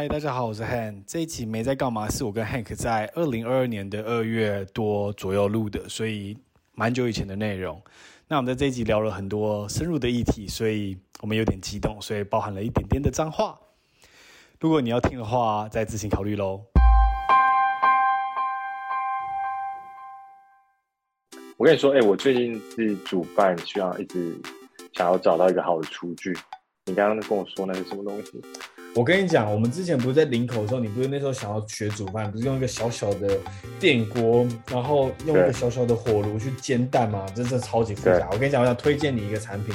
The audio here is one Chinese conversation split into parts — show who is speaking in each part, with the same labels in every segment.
Speaker 1: 嗨，大家好，我是 Han。这一集没在干嘛，是我跟 Hank 在二零二二年的二月多左右录的，所以蛮久以前的内容。那我们在这一集聊了很多深入的议题，所以我们有点激动，所以包含了一点点的脏话。如果你要听的话，再自行考虑喽。
Speaker 2: 我跟你说，哎、我最近是煮饭，需要一直想要找到一个好的厨具。你刚刚跟我说那是什么东西？
Speaker 1: 我跟你讲，我们之前不是在林口的时候，你不是那时候想要学煮饭，不是用一个小小的电锅，然后用一个小小的火炉去煎蛋吗？真的超级复杂。我跟你讲，我想推荐你一个产品，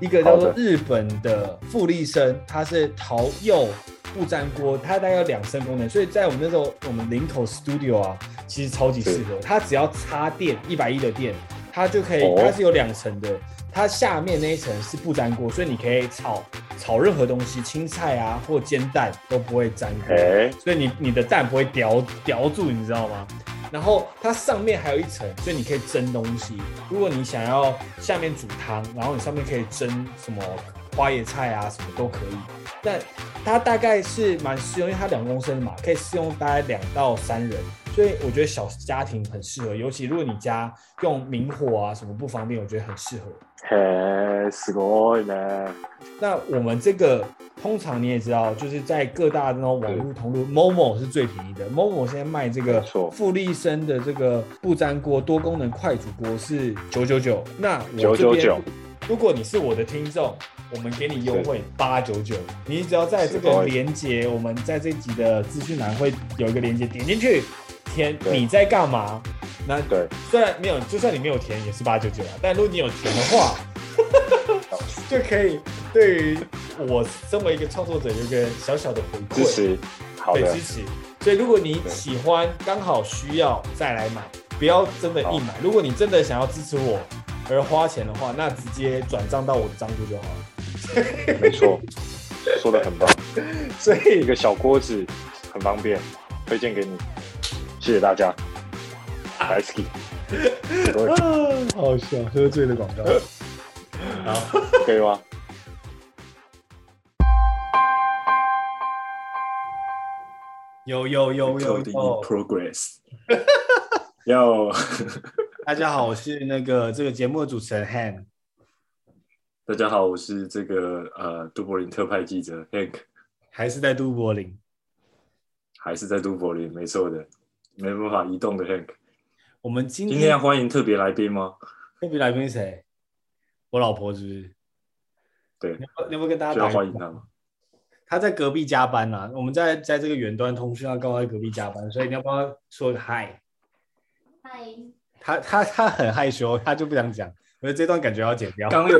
Speaker 1: 一个叫做日本的富丽生，它是陶釉不粘锅，它大概有两升功能，所以在我们那时候，我们林口 studio 啊，其实超级适合。它只要插电一百一的电，它就可以，它是有两层的。它下面那一层是不粘锅，所以你可以炒炒任何东西，青菜啊或煎蛋都不会粘锅，欸、所以你你的蛋不会叼叼住，你知道吗？然后它上面还有一层，所以你可以蒸东西。如果你想要下面煮汤，然后你上面可以蒸什么花椰菜啊，什么都可以。但它大概是蛮适用，因为它两公升嘛，可以适用大概两到三人。所以我觉得小家庭很适合，尤其如果你家用明火啊什么不方便，我觉得很适合。
Speaker 2: 嘿，すごい呢。
Speaker 1: 那我们这个通常你也知道，就是在各大那种网络通路，Momo 是最便宜的。Momo 现在卖这个富丽生的这个不粘锅多功能快煮锅是九九九。那我这边，如果你是我的听众，我们给你优惠八九九。你只要在这个连接，我们在这集的资讯栏会有一个连接，点进去。 填你在干嘛？那对，虽然没有，就算你没有填也是八九九啊。但如果你有填的话，就可以对于我身为一个创作者有一个小小的回馈，
Speaker 2: 支持，好的，
Speaker 1: 支持。所以如果你喜欢，刚好需要再来买，不要真的硬买。如果你真的想要支持我而花钱的话，那直接转账到我的账户就好了。
Speaker 2: 没错，说的很棒。
Speaker 1: 所以
Speaker 2: 一个小锅子很方便，推荐给你。谢谢大家，来 ski，
Speaker 1: 好笑，喝醉的广告，
Speaker 2: 好，可以吗？
Speaker 1: 有有有有有。
Speaker 2: Progress，有，
Speaker 1: 大家好，我是那个这个节目的主持人 Han，
Speaker 2: 大家好，我是这个呃杜柏林特派记者 Hank，
Speaker 1: 还是在杜柏林，
Speaker 2: 还是在杜柏林，没错的。没办法移动的 Hank，
Speaker 1: 我们今天，
Speaker 2: 今天要欢迎特别来宾吗？
Speaker 1: 特别来宾是谁？我老婆是不是？
Speaker 2: 对，
Speaker 1: 你要不要跟大家打
Speaker 2: 欢迎他吗？
Speaker 1: 他在隔壁加班呐、啊，我们在在这个远端通讯，他刚好在隔壁加班，所以你要帮他说个嗨。嗨。他他他很害羞，他就不想讲，我觉得这段感觉要剪掉。
Speaker 2: 刚刚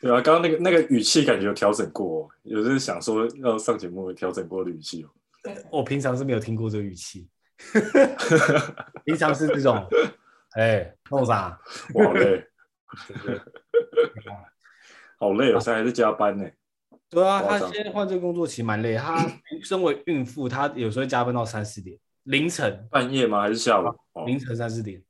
Speaker 2: 对啊，刚刚那个那个语气感觉有调整过，有是想说要上节目调整过的语气哦。
Speaker 1: 我平常是没有听过这个语气。平常是这种，哎、欸，弄啥？
Speaker 2: 我好累，好累哦，现在还在加班呢。
Speaker 1: 对啊，他现在换这个工作其实蛮累。他身为孕妇，她有时候加班到三四点，凌晨
Speaker 2: 半夜吗？还是下午？
Speaker 1: 凌晨三四点。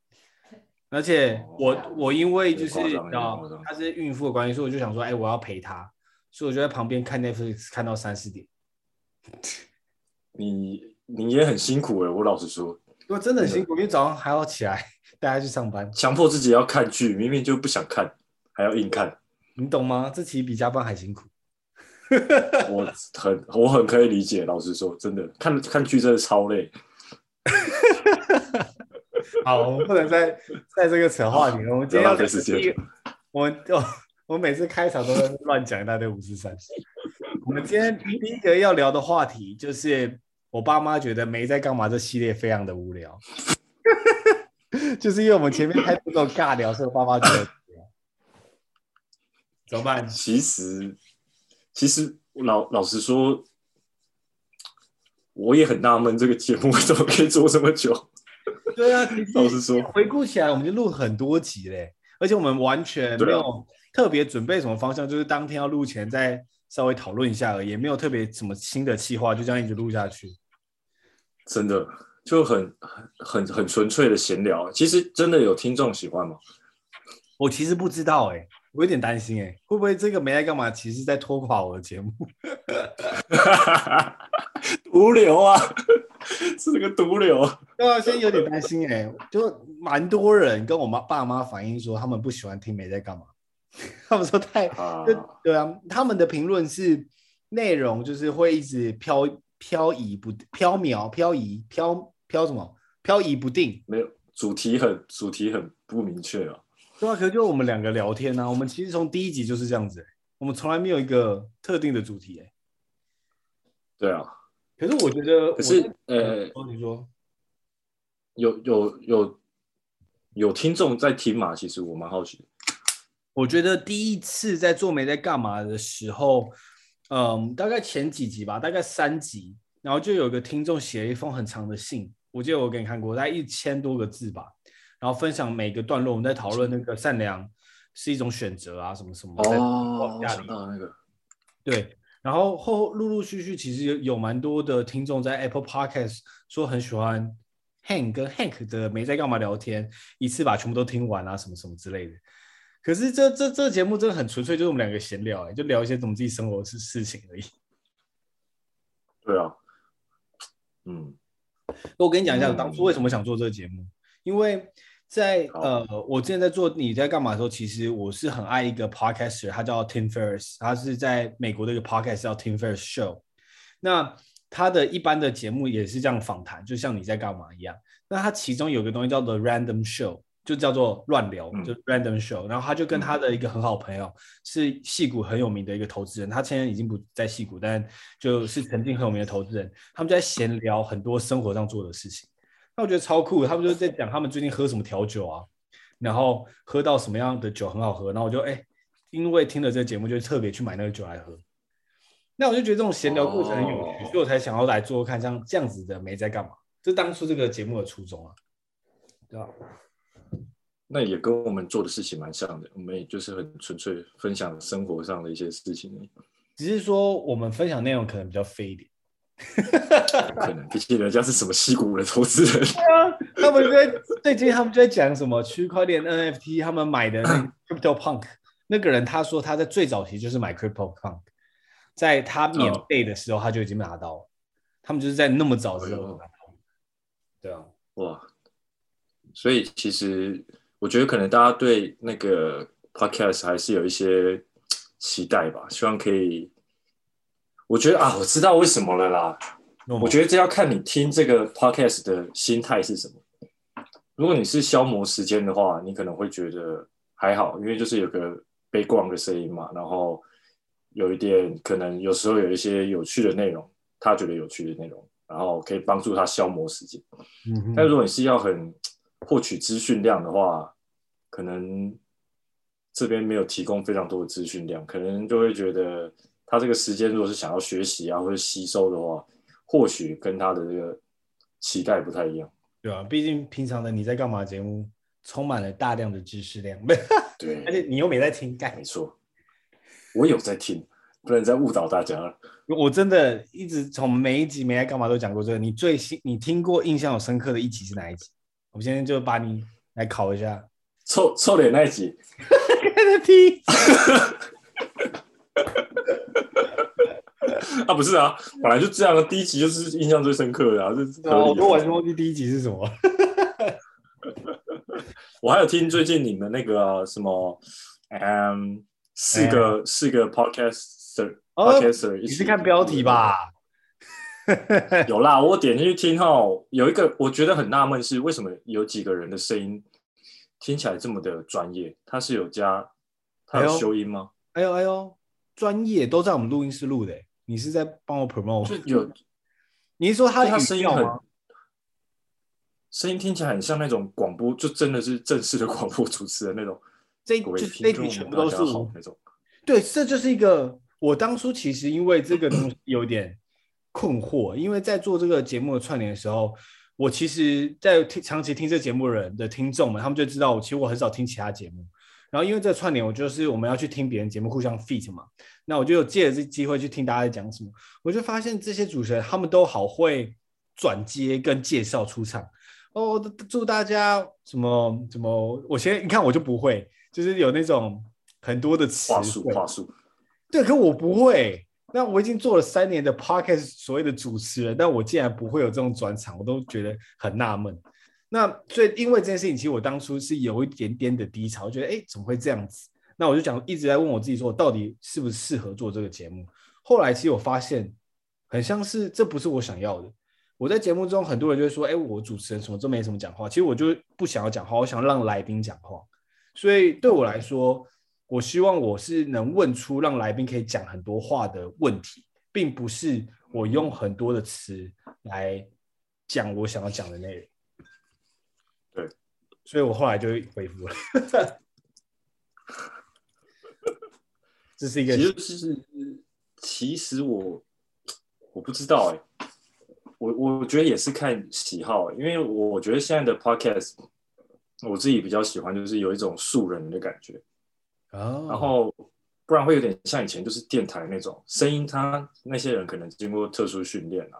Speaker 1: 而且我我因为就是啊，她是孕妇的关系，所以我就想说，哎、欸，我要陪她，所以我就在旁边看 Netflix 看到三四点。
Speaker 2: 你。你也很辛苦哎，我老实说，
Speaker 1: 我真的很辛苦，因为早上还要起来 带他去上班，
Speaker 2: 强迫自己要看剧，明明就不想看，还要硬看，
Speaker 1: 你懂吗？这其实比加班还辛苦。
Speaker 2: 我很我很可以理解，老实说，真的看看剧真的超累。
Speaker 1: 好，我们不能再在这个扯话题了。我们今天要时间，我们我我每次开场都在乱讲一大堆五四三。我们今天第一个要聊的话题就是。我爸妈觉得没在干嘛这系列非常的无聊，就是因为我们前面开这种尬聊，所以我爸妈觉得怎么办？
Speaker 2: 其实，其实老老实说，我也很纳闷，这个节目 为什么可以做这么久？
Speaker 1: 对啊，
Speaker 2: 老实说，
Speaker 1: 回顾起来，我们就录很多集嘞，而且我们完全没有特别准备什么方向，就是当天要录前再稍微讨论一下而已，也没有特别什么新的计划，就这样一直录下去。
Speaker 2: 真的就很很很纯粹的闲聊，其实真的有听众喜欢吗？
Speaker 1: 我其实不知道哎、欸，我有点担心哎、欸，会不会这个没来干嘛？其实在拖垮我的节目。
Speaker 2: 毒瘤啊，是个毒瘤。
Speaker 1: 对啊，现在有点担心哎、欸，就蛮多人跟我妈爸妈反映说，他们不喜欢听没在干嘛，他们说太，啊对啊，他们的评论是内容就是会一直飘飘移不飘渺飘移飘飘什么飘移不定，
Speaker 2: 没有主题很主题很不明确啊。
Speaker 1: 对啊，可是就我们两个聊天呢、啊，我们其实从第一集就是这样子、欸，我们从来没有一个特定的主题哎、欸。
Speaker 2: 对啊，
Speaker 1: 可是我觉得，
Speaker 2: 可是呃，
Speaker 1: 你说
Speaker 2: 有有有有听众在听嘛？其实我蛮好奇的。
Speaker 1: 我觉得第一次在做没在干嘛的时候，嗯，大概前几集吧，大概三集，然后就有个听众写了一封很长的信，我记得我给你看过，大概一千多个字吧。然后分享每个段落，我们在讨论那个善良是一种选择啊，什么什么。
Speaker 2: 哦，我想到那个。
Speaker 1: 对，然后后陆陆续续，其实有有蛮多的听众在 Apple Podcast 说很喜欢 Hank 跟 Hank 的没在干嘛聊天，一次把全部都听完啊，什么什么之类的。可是这这这节目真的很纯粹，就是我们两个闲聊，哎，就聊一些我们自己生活的事事情而已。
Speaker 2: 对啊，嗯，
Speaker 1: 我跟你讲一下，我当初为什么想做这个节目，因为。在呃，我之前在做你在干嘛的时候，其实我是很爱一个 podcaster，他叫 Tim Ferriss，他是在美国的一个 podcast 叫 Tim Ferriss Show。那他的一般的节目也是这样访谈，就像你在干嘛一样。那他其中有个东西叫做 Random Show，就叫做乱聊，嗯、就 Random Show。然后他就跟他的一个很好朋友，嗯、是戏谷很有名的一个投资人，他现在已经不在戏谷，但就是曾经很有名的投资人，他们就在闲聊很多生活上做的事情。那我觉得超酷，他们就在讲他们最近喝什么调酒啊，然后喝到什么样的酒很好喝，然后我就哎，因为听了这个节目，就特别去买那个酒来喝。那我就觉得这种闲聊过程很有趣，所以我才想要来做看像这样子的没在干嘛，这当初这个节目的初衷啊，对吧？
Speaker 2: 那也跟我们做的事情蛮像的，我们也就是很纯粹分享生活上的一些事情，
Speaker 1: 只是说我们分享内容可能比较飞一点。
Speaker 2: 可能毕竟人家是什么矽谷的投资人，
Speaker 1: 啊，他们在最近他们就在讲什么区块链 NFT，他们买的那 Crypto Punk，那个人他说他在最早期就是买 Crypto Punk，在他免费的时候他就已经拿到了，他们就是在那么早的时候拿到，对啊，
Speaker 2: 哇，所以其实我觉得可能大家对那个 Podcast 还是有一些期待吧，希望可以。我觉得啊，我知道为什么了啦。我觉得这要看你听这个 podcast 的心态是什么。如果你是消磨时间的话，你可能会觉得还好，因为就是有个背光的声音嘛，然后有一点可能有时候有一些有趣的内容，他觉得有趣的内容，然后可以帮助他消磨时间。嗯。但如果你是要很获取资讯量的话，可能这边没有提供非常多的资讯量，可能就会觉得。他这个时间，如果是想要学习啊或者吸收的话，或许跟他的这个期待不太一样，
Speaker 1: 对啊，毕竟平常的你在干嘛节目充满了大量的知识量，
Speaker 2: 对，
Speaker 1: 而且你又没在听，干
Speaker 2: 没错，我有在听，不能再误导大家了。
Speaker 1: 我真的一直从每一集没在干嘛都讲过这个，你最新你听过印象有深刻的一集是哪一集？我们现在就把你来考一下，
Speaker 2: 臭臭脸那一集。啊，不是啊，本来就这样的。第一集就是印象最深刻的啊，这是、啊、
Speaker 1: 我都完全忘记第一集是什么。
Speaker 2: 我还有听最近你们那个、啊、什么，嗯，四个、欸、四个 podcaster，podcaster，、
Speaker 1: 你是看标题吧？
Speaker 2: 有啦，我点进去听后，有一个我觉得很纳闷是，为什么有几个人的声音听起来这么的专业？他是有加，他有修音吗？
Speaker 1: 哎呦哎呦，专业都在我们录音室录的。你是在帮我 promote？
Speaker 2: 有，
Speaker 1: 你是说他
Speaker 2: 他声音很，声音听起来很像那种广播，就真的是正式的广播主持人那种。
Speaker 1: 这就这题全部都是那种。对，这就是一个我当初其实因为这个东西有点困惑，因为在做这个节目的串联的时候，我其实，在听长期听这节目的人的听众们，他们就知道我其实我很少听其他节目。然后因为这串联，我就是我们要去听别人节目，互相 feat 嘛。那我就有借着这机会去听大家在讲什么。我就发现这些主持人他们都好会转接跟介绍出场。哦，祝大家什么什么，我先你看我就不会，就是有那种很多的词
Speaker 2: 话术话术。
Speaker 1: 对，可我不会。那我已经做了三年的 podcast 所谓的主持人，但我竟然不会有这种转场，我都觉得很纳闷。那所以因为这件事情，其实我当初是有一点点的低潮，觉得哎，怎么会这样子？那我就讲一直在问我自己说，我到底适不适合做这个节目？后来其实我发现，很像是这不是我想要的。我在节目中，很多人就会说，哎，我主持人什么都没什么讲话，其实我就不想要讲话，我想让来宾讲话。所以对我来说，我希望我是能问出让来宾可以讲很多话的问题，并不是我用很多的词来讲我想要讲的内容。
Speaker 2: 对，
Speaker 1: 所以我后来就回复了。这是一个，
Speaker 2: 其实是，其实我我不知道哎，我我觉得也是看喜好，因为我觉得现在的 podcast，我自己比较喜欢，就是有一种素人的感觉。
Speaker 1: 哦，
Speaker 2: 然后不然会有点像以前就是电台那种声音，他那些人可能经过特殊训练啊，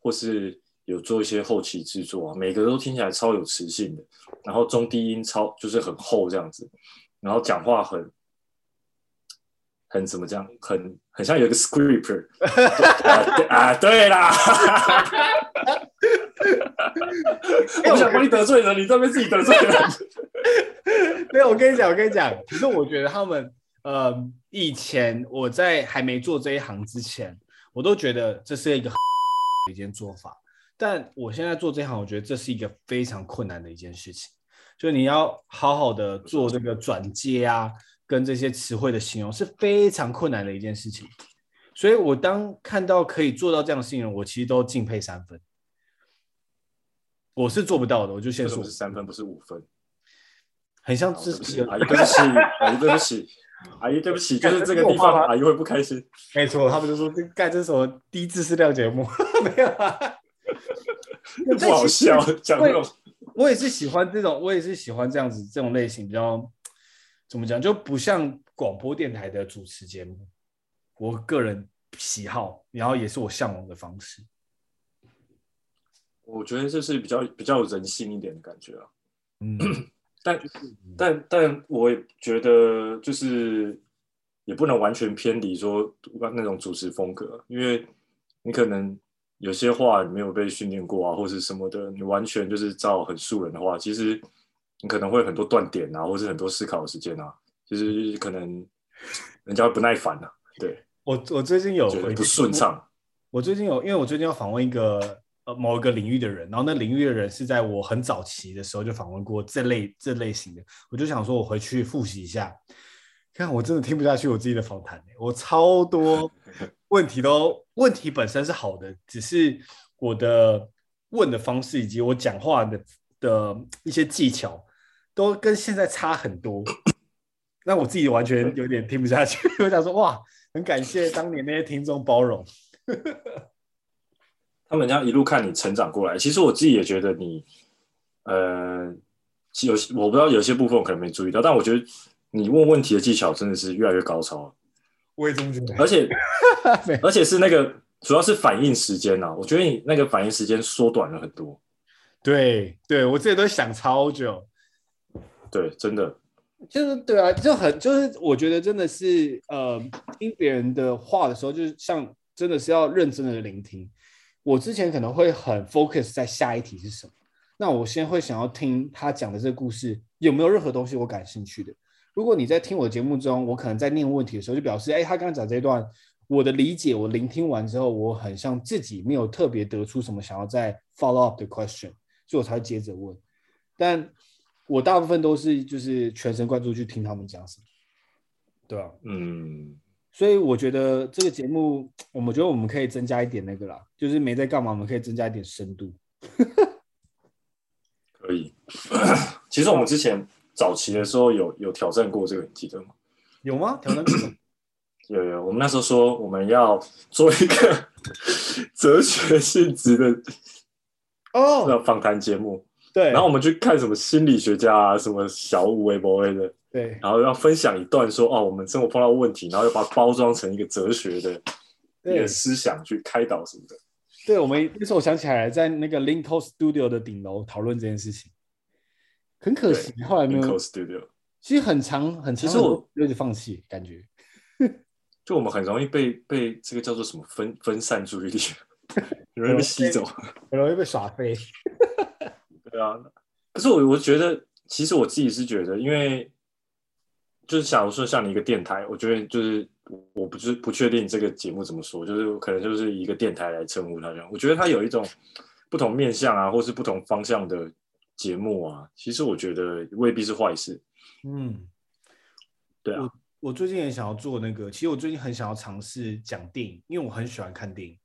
Speaker 2: 或是有做一些后期制作啊，每个都听起来超有磁性的，然后中低音超就是很厚这样子，然后讲话很很怎么讲，很很像有一个 script 啊，对啦，我想把你得罪人，你这边自己得罪人。
Speaker 1: 没有，我跟你讲，我跟你讲，其实我觉得他们，呃，以前我在还没做这一行之前，我都觉得这是一个 一件做法。但我现在做这一行，我觉得这是一个非常困难的一件事情。就你要好好的做这个转接啊，跟这些词汇的形容是非常困难的一件事情。所以我当看到可以做到这样的形容，我其实都敬佩三分。我是做不到的，我就先说
Speaker 2: 是三分，不是五分。
Speaker 1: 很像自己
Speaker 2: 阿姨，对不起，阿姨，对不起，阿姨，对不起，就是这个地方，阿姨会不开心。
Speaker 1: 没错，他们就说这盖这什么低知识量节目，没有啊，
Speaker 2: 不好笑。讲这种，
Speaker 1: 我也是喜欢这种，我也是喜欢这样子这种类型，比较怎么讲，就不像广播电台的主持节目。我个人喜好，然后也是我向往的方式。
Speaker 2: 我觉得这是比较比较有人性一点的感觉啊。
Speaker 1: 嗯。
Speaker 2: 但但但我也觉得，就是也不能完全偏离说那种主持风格，因为你可能有些话你没有被训练过啊，或是什么的，你完全就是照很素人的话，其实你可能会很多断点啊，或是很多思考的时间啊，其实可能人家会不耐烦啊。对，
Speaker 1: 我我最近有
Speaker 2: 不顺畅，
Speaker 1: 我最近有，因为我最近要访问一个。某一个领域的人，然后那领域的人是在我很早期的时候就访问过这类这类型的，我就想说，我回去复习一下。看，我真的听不下去我自己的访谈，我超多 问题都问题本身是好的，只是我的问的方式以及我讲话的的一些技巧都跟现在差很多，那我自己完全有点听不下去。我想说，哇，很感谢当年那些听众包容。
Speaker 2: 他们这样一路看你成长过来，其实我自己也觉得你，呃，有我不知道有些部分我可能没注意到，但我觉得你问问题的技巧真的是越来越高超。
Speaker 1: 我也这么觉得。
Speaker 2: 而且，而且是那个主要是反应时间啊，我觉得你那个反应时间缩短了很多。
Speaker 1: 对，对我自己都想超久。
Speaker 2: 对，真的。
Speaker 1: 就是对啊，就很就是我觉得真的是呃，听别人的话的时候，就是像真的是要认真的聆听。我之前可能会很 focus 在下一题是什么，那我先会想要听他讲的这个故事有没有任何东西我感兴趣的。如果你在听我节目中，我可能在念问题的时候就表示，哎，他刚刚讲这一段，我的理解，我聆听完之后，我很像自己没有特别得出什么想要再 follow up 的 question，所以我才会接着问。但我大部分都是就是全神贯注去听他们讲什么，对啊？
Speaker 2: 嗯。
Speaker 1: 所以我觉得这个节目，我们觉得我们可以增加一点那个啦，就是没在干嘛，我们可以增加一点深度。
Speaker 2: 可以。其实我们之前早期的时候有有挑战过这个，你记得吗？
Speaker 1: 有吗？挑战过？
Speaker 2: 有有。我们那时候说我们要做一个 哲学性质的哦访谈节目。对。然后我们去看什么心理学家啊，什么小五微博的。
Speaker 1: 对，
Speaker 2: 然后要分享一段说哦，我们生活碰到问题，然后要把它包装成一个哲学的一个思想去开导什么的。
Speaker 1: 对，我们那时候我想起来，在那个 Linko Studio 的顶楼讨论这件事情，很可惜后来没有。
Speaker 2: Linko Studio
Speaker 1: 其实很长很长，其实我有点放弃感觉。
Speaker 2: 就我们很容易被被这个叫做什么分分散注意力，很容易被吸走，
Speaker 1: 很容易被耍飞。
Speaker 2: 对啊，可是我我觉得，其实我自己是觉得，因为就是假如说像你一个电台，我觉得就是我不是不确定这个节目怎么说，就是可能就是一个电台来称呼它这样。我觉得它有一种不同面向啊，或是不同方向的节目啊，其实我觉得未必是坏事。
Speaker 1: 嗯，
Speaker 2: 对啊。
Speaker 1: 我最近也想要做那个，其实我最近很想要尝试讲电影，因为我很喜欢看电影，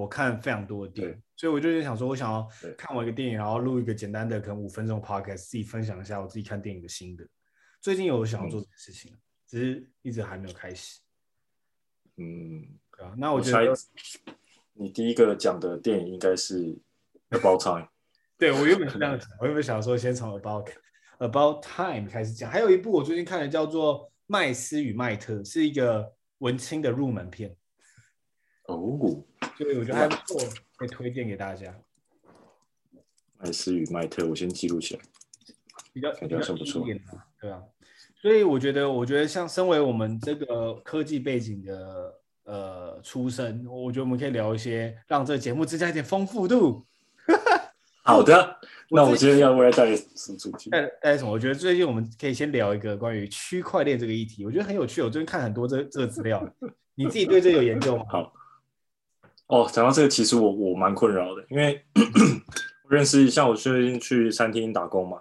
Speaker 1: 我看非常多的电影，所以我就想说，我想要看完一个电影，然后录一个简单的可能五分钟 podcast，自己分享一下我自己看电影的心得。最近有想要做这件事情，嗯、只是一直还没有开始。
Speaker 2: 嗯，
Speaker 1: 对啊，那我觉得我
Speaker 2: 你第一个讲的电影应该是《About Time》。
Speaker 1: 对，我原本是这样 讲，我原本想说先从 About About Time 开始讲，还有一部我最近看的叫做。麦斯与麦特是一个文青的入门片
Speaker 2: 哦，
Speaker 1: 所以我觉得还不错，可以推荐给大家。
Speaker 2: 麦斯与麦特，我先记录起来，
Speaker 1: 比较
Speaker 2: 比较算不错，
Speaker 1: 对啊。所以我觉得，我觉得像身为我们这个科技背景的呃出身，我觉得我们可以聊一些，让这个节目增加一点丰富度。
Speaker 2: 好的，那我今天要为大家带什么主题？
Speaker 1: 带带什么？我觉得最近我们可以先聊一个关于区块链这个议题，我觉得很有趣。我最近看很多这这个资料，你自己对这有研究吗？
Speaker 2: 好，哦，讲到这个，其实我我蛮困扰的，因为 我认识像我最近去餐厅打工嘛，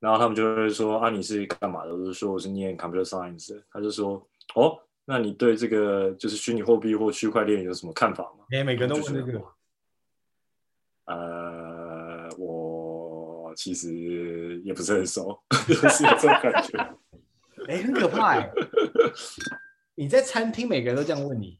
Speaker 2: 然后他们就会说啊，你是干嘛的？我就说我是念 computer science，他就说哦，那你对这个就是虚拟货币或区块链有什么看法吗？
Speaker 1: 哎，每个人都问这个，
Speaker 2: 呃。我其实也不是很熟，就是有这种感觉。
Speaker 1: 哎、欸，很可怕哎！你在餐厅，每个人都这样问你，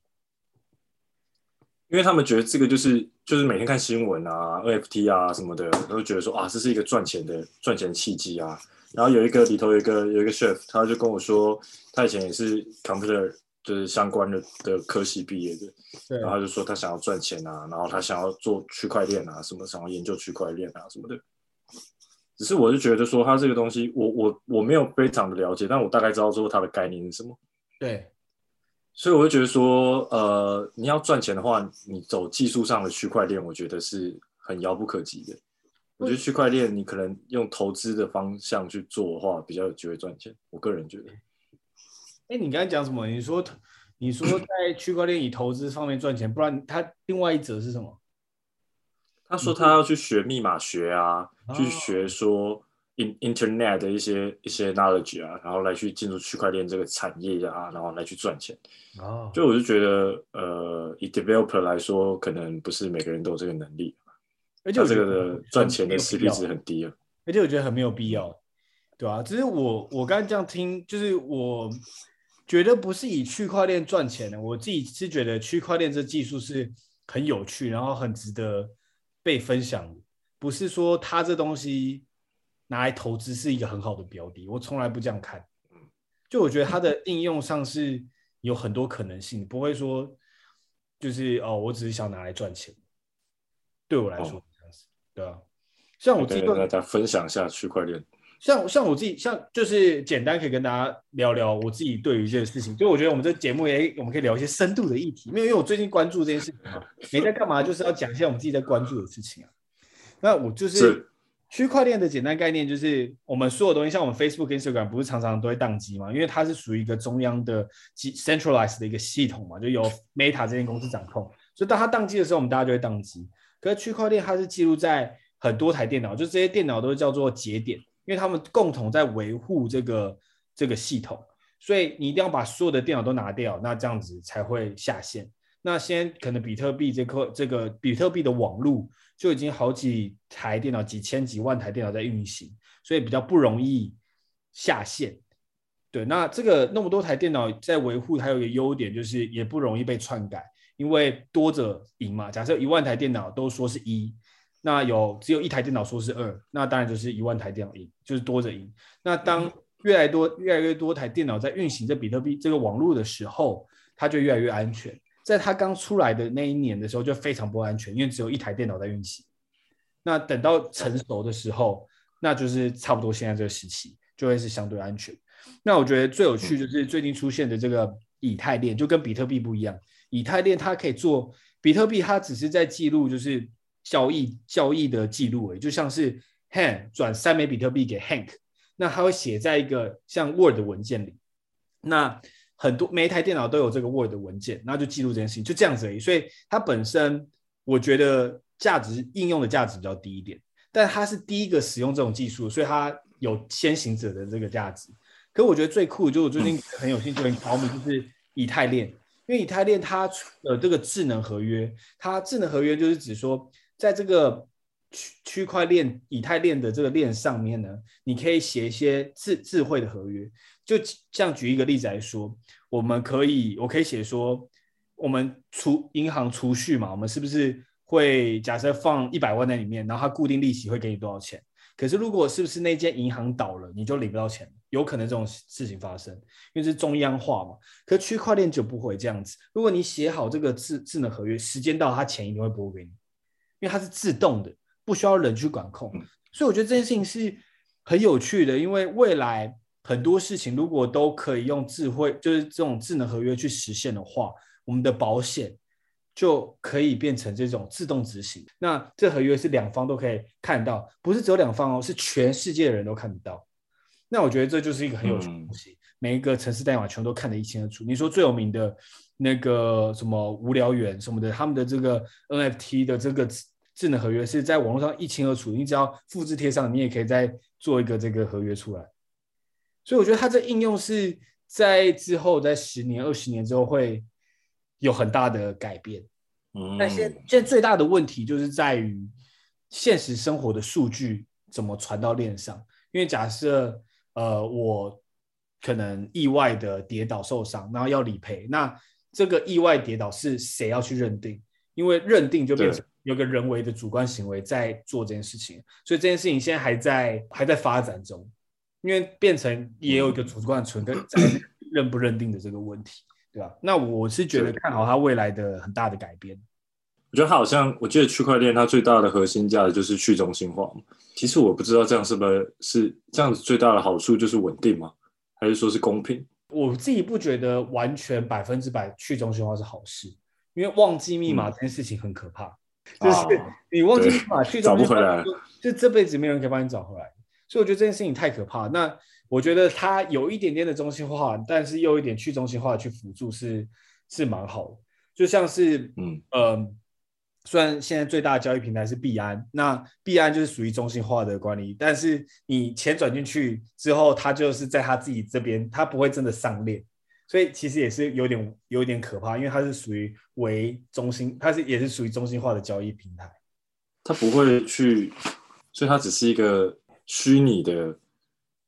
Speaker 2: 因为他们觉得这个就是就是每天看新闻啊，NFT 啊什么的，都会觉得说啊，这是一个赚钱的赚钱契机啊。然后有一个里头有一个有一个 chef，他就跟我说，他以前也是 computer 就是相关的的科系毕业的，对然后他就说他想要赚钱啊，然后他想要做区块链啊，什么想要研究区块链啊什么的。只是我是觉得说，他这个东西我，我我我没有非常的了解，但我大概知道说它的概念是什么。
Speaker 1: 对，
Speaker 2: 所以我就觉得说，呃，你要赚钱的话，你走技术上的区块链，我觉得是很遥不可及的。我觉得区块链你可能用投资的方向去做的话，比较有机会赚钱。我个人觉得。
Speaker 1: 哎，你刚才讲什么？你说你说在区块链以投资方面赚钱，不然他另外一则是什么？
Speaker 2: 他说他要去学密码学啊，嗯、去学说 in internet 的一些一些 knowledge 啊，然后来去进入区块链这个产业啊，然后来去赚钱。哦，就我就觉得，呃，以 developer 来说，可能不是每个人都有这个能力，而且这个的赚钱的 CP 值很低啊。
Speaker 1: 而且我觉得很没有必要，对啊，只是我我刚才这样听，就是我觉得不是以区块链赚钱的，我自己是觉得区块链这技术是很有趣，然后很值得。被分享不是说它这东西拿来投资是一个很好的标的，我从来不这样看。就我觉得它的应用上是有很多可能性，不会说就是哦，我只是想拿来赚钱。对我来说这样子，对啊。像我自己跟
Speaker 2: 大家分享一下区块链。
Speaker 1: 像像我自己，像就是简单可以跟大家聊聊我自己对于这件事情。就我觉得我们这节目也我们可以聊一些深度的议题，因为因为我最近关注这件事情嘛，没在干嘛，就是要讲一下我们自己在关注的事情啊。那我就是区块链的简单概念，就是我们所有东西，像我们 Facebook、Instagram 不是常常都会宕机嘛？因为它是属于一个中央的 centralized 的一个系统嘛，就由 Meta 这间公司掌控，所以当它宕机的时候，我们大家就会宕机。可是区块链它是记录在很多台电脑，就这些电脑都是叫做节点。因为他们共同在维护这个这个系统，所以你一定要把所有的电脑都拿掉，那这样子才会下线。那现在可能比特币这颗这个比特币的网络就已经好几台电脑、几千几万台电脑在运行，所以比较不容易下线。对，那这个那么多台电脑在维护，还有一个优点就是也不容易被篡改，因为多者赢嘛。假设一万台电脑都说是一。那有只有一台电脑说是二，那当然就是一万台电脑赢，就是多者赢。那当越来越多越来越多台电脑在运行这比特币这个网络的时候，它就越来越安全。在它刚出来的那一年的时候就非常不安全，因为只有一台电脑在运行。那等到成熟的时候，那就是差不多现在这个时期就会是相对安全。那我觉得最有趣就是最近出现的这个以太链，就跟比特币不一样。以太链它可以做，比特币它只是在记录就是交易交易的记录而已，就像是 Han 转三枚比特币给 Hank，那它会写在一个像 Word 文件里。那很多每一台电脑都有这个 Word 文件，那就记录这件事情，就这样子而已。所以它本身我觉得价值应用的价值比较低一点，但它是第一个使用这种技术，所以它有先行者的这个价值。可我觉得最酷就我最近很有兴趣很着迷，就是以太链，因为以太链它的这个智能合约，它智能合约就是指说，在这个区区块链以太链的这个链上面呢，你可以写一些智智慧的合约。就像举一个例子来说，我们可以，我可以写说，我们储银行储蓄嘛，我们是不是会假设放一百万在里面，然后它固定利息会给你多少钱？可是，如果是不是那间银行倒了，你就领不到钱，有可能这种事情发生，因为是中央化嘛。可区块链就不会这样子。如果你写好这个智智能合约，时间到，它钱一定会拨给你，因为它是自动的，不需要人去管控。所以我觉得这件事情是很有趣的，因为未来很多事情如果都可以用智慧，就是这种智能合约去实现的话，我们的保险。就可以变成这种自动执行。那这合约是两方都可以看到，不是只有两方哦，是全世界的人都看得到。那我觉得这就是一个很有趣的东西，嗯、每一个城市代码全都看得一清二楚。你说最有名的那个什么无聊猿什么的，他们的这个 NFT 的这个智能合约是在网络上一清二楚，你只要复制贴上，你也可以再做一个这个合约出来。所以我觉得它这应用是在之后，在十年、二十年之后会。有很大的改变，嗯，但现现在最大的问题就是在于现实生活的数据怎么传到链上？因为假设呃我可能意外的跌倒受伤，然后要理赔，那这个意外跌倒是谁要去认定？因为认定就变成有个人为的主观行为在做这件事情，所以这件事情现在还在还在发展中，因为变成也有一个主观存在 认不认定的这个问题。对吧？那我是觉得看好它未来的很大的改变。
Speaker 2: 我觉得它好像，我记得区块链它最大的核心价值就是去中心化嘛。其实我不知道这样是不是是这样子最大的好处就是稳定吗？还是说是公平？
Speaker 1: 我自己不觉得完全百分之百去中心化是好事，因为忘记密码这件事情很可怕。嗯、就是你忘记密码去中心化，找不回来，就这辈子没有人可以帮你找回来。所以我觉得这件事情太可怕。那我觉得它有一点点的中心化，但是又有一点去中心化去辅助是是蛮好的。就像是嗯呃，虽然现在最大的交易平台是币安，那币安就是属于中心化的管理，但是你钱转进去之后，它就是在它自己这边，它不会真的上链，所以其实也是有点有点可怕，因为它是属于为中心，它是也是属于中心化的交易平台，
Speaker 2: 它不会去，所以它只是一个虚拟的。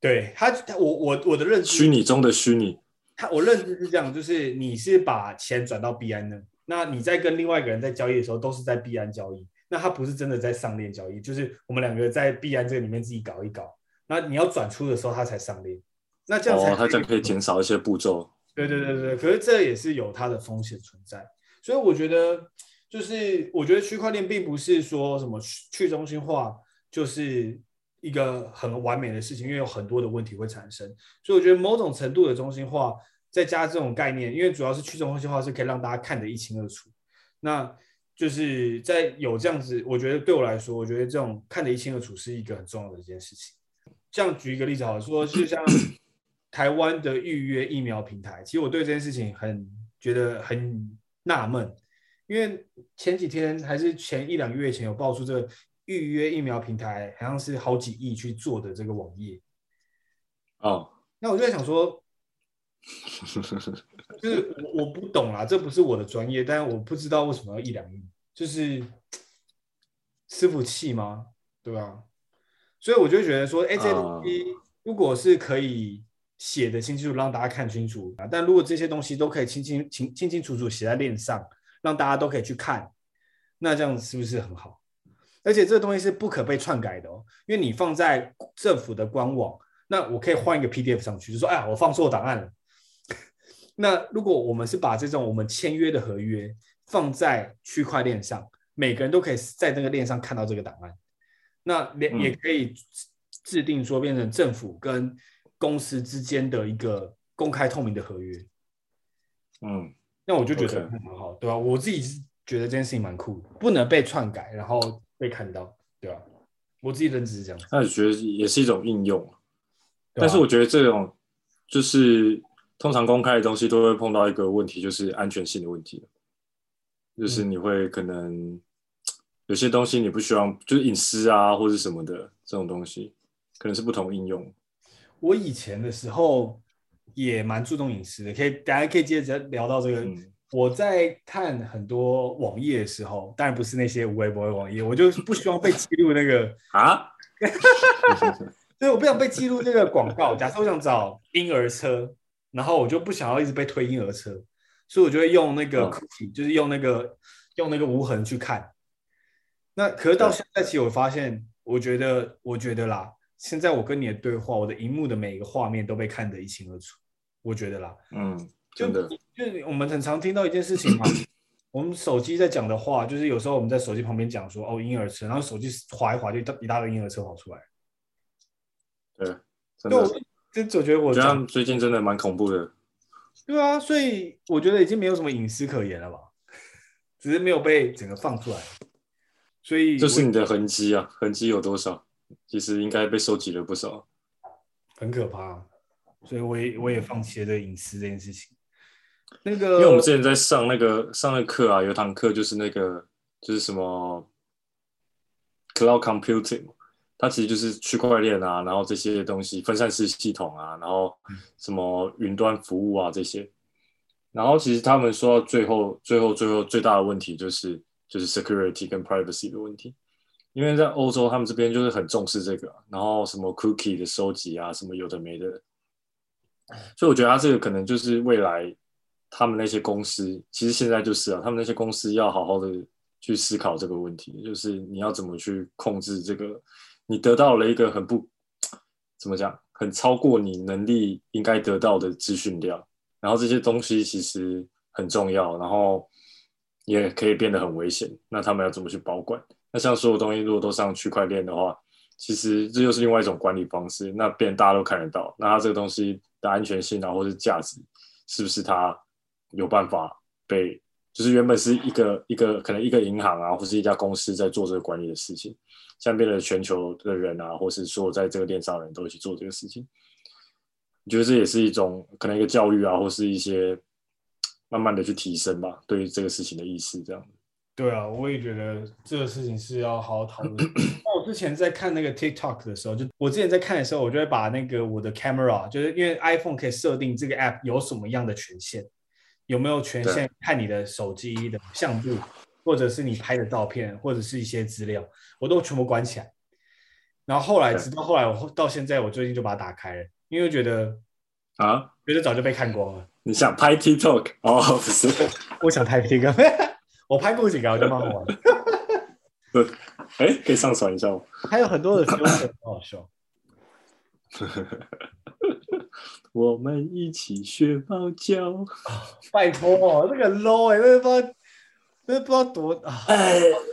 Speaker 1: 对他，我我我的认知，
Speaker 2: 虚拟中的虚拟。
Speaker 1: 他我认知是这样，就是你是把钱转到币安的，那你在跟另外一个人在交易的时候，都是在币安交易。那他不是真的在上链交易，就是我们两个在币安这个里面自己搞一搞。那你要转出的时候，他才上链。那这样才、
Speaker 2: 哦、他这样可以减少一些步骤。
Speaker 1: 对对对对，可是这也是有它的风险存在。所以我觉得，就是我觉得区块链并不是说什么去中心化，就是。一个很完美的事情，因为有很多的问题会产生，所以我觉得某种程度的中心化，再加这种概念，因为主要是去中心化是可以让大家看得一清二楚。那就是在有这样子，我觉得对我来说，我觉得这种看得一清二楚是一个很重要的一件事情。这样举一个例子，好说，就像台湾的预约疫苗平台，其实我对这件事情很觉得很纳闷，因为前几天还是前一两个月前有爆出这个。预约疫苗平台好像是好几亿去做的这个网页
Speaker 2: 哦，
Speaker 1: 那我就在想说，就是我我不懂啦，这不是我的专业，但是我不知道为什么要一两亿，就是伺服器吗？对吧？所以我就觉得说，哎，这些东西如果是可以写的清清楚楚，让大家看清楚啊，但如果这些东西都可以清清清清清楚楚写在链上，让大家都可以去看，那这样是不是很好？而且这个东西是不可被篡改的哦，因为你放在政府的官网，那我可以换一个 PDF 上去，就说哎呀，我放错档案了。那如果我们是把这种我们签约的合约放在区块链上，每个人都可以在那个链上看到这个档案，那也也可以制定说变成政府跟公司之间的一个公开透明的合约。
Speaker 2: 嗯，
Speaker 1: 那我就觉得蛮好.对吧、啊？我自己是觉得这件事情蛮酷的，不能被篡改，然后被看到，对吧、啊？我自己认知是这样。
Speaker 2: 那我觉得也是一种应用，啊、但是我觉得这种就是通常公开的东西都会碰到一个问题，就是安全性的问题，就是你会可能有些东西你不希望，就是隐私啊或者什么的这种东西，可能是不同应用。
Speaker 1: 我以前的时候也蛮注重隐私的，可以大家可以接着聊到这个。嗯我在看很多网页的时候，当然不是那些无微博的网页，我就不希望被记录那个 啊，所以我不想被记录那个广告。假设我想找婴儿车，然后我就不想要一直被推婴儿车，所以我就会用那个 cookie，、嗯、就是用那个用那个无痕去看。那可是到现在，其实我发现，我觉得，我觉得啦，现在我跟你的对话，我的荧幕的每一个画面都被看得一清二楚，我觉得啦，嗯。就就是我们很常听到一件事情嘛，我们手机在讲的话，就是有时候我们在手机旁边讲说哦婴儿车，然后手机划一划就一大堆婴儿车跑出来。
Speaker 2: 对，真的。
Speaker 1: 就我觉得我
Speaker 2: 这样最近真的蛮恐怖的。
Speaker 1: 对啊，所以我觉得已经没有什么隐私可言了吧，只是没有被整个放出来。所以
Speaker 2: 这是你的痕迹啊，痕迹有多少？其实应该被收集了不少。
Speaker 1: 很可怕，所以我也我也放弃了这隐私这件事情。那个，
Speaker 2: 因为我们之前在上那个上那课啊，有堂课就是那个就是什么 cloud computing，它其实就是区块链啊，然后这些东西分散式系统啊，然后什么云端服务啊这些，然后其实他们说到最后最后最后最大的问题就是就是 security 跟 privacy 的问题，因为在欧洲他们这边就是很重视这个，然后什么 cookie 的收集啊，什么有的没的，所以我觉得它这个可能就是未来。他们那些公司其实现在就是啊，他们那些公司要好好的去思考这个问题，就是你要怎么去控制这个，你得到了一个很不怎么讲，很超过你能力应该得到的资讯量，然后这些东西其实很重要，然后也可以变得很危险。那他们要怎么去保管？那像所有东西如果都上区块链的话，其实这就是另外一种管理方式。那变大家都看得到，那它这个东西的安全性啊，或是价值，是不是它？有办法被，就是原本是一个一个可能一个银行啊，或是一家公司在做这个管理的事情，现在变成全球的人啊，或是说在这个链上的人都一起做这个事情。你觉得这也是一种可能一个教育啊，或是一些慢慢的去提升吧，对于这个事情的意识这样。
Speaker 1: 对啊，我也觉得这个事情是要好好讨论。那我之前在看那个 TikTok 的时候，就我之前在看的时候，我就会把那个我的 camera，就是因为 iPhone 可以设定这个 app 有什么样的权限。有没有权限看你的手机的相簿，或者是你拍的照片，或者是一些资料，我都全部关起来。然后后来，直到后来，我到现在，我最近就把它打开了，因为觉得啊，觉得早就被看光了。
Speaker 2: 你想拍 TikTok？哦，不是，
Speaker 1: 我想拍 TikTok，我拍过几个，我就蛮好玩。
Speaker 2: 对，哎，可以上传一下吗？
Speaker 1: 还有很多的 filter 很好笑。
Speaker 2: 我们一起学猫叫，
Speaker 1: 拜托哦，那个 low 哎、欸，那不知道，那不知道多啊，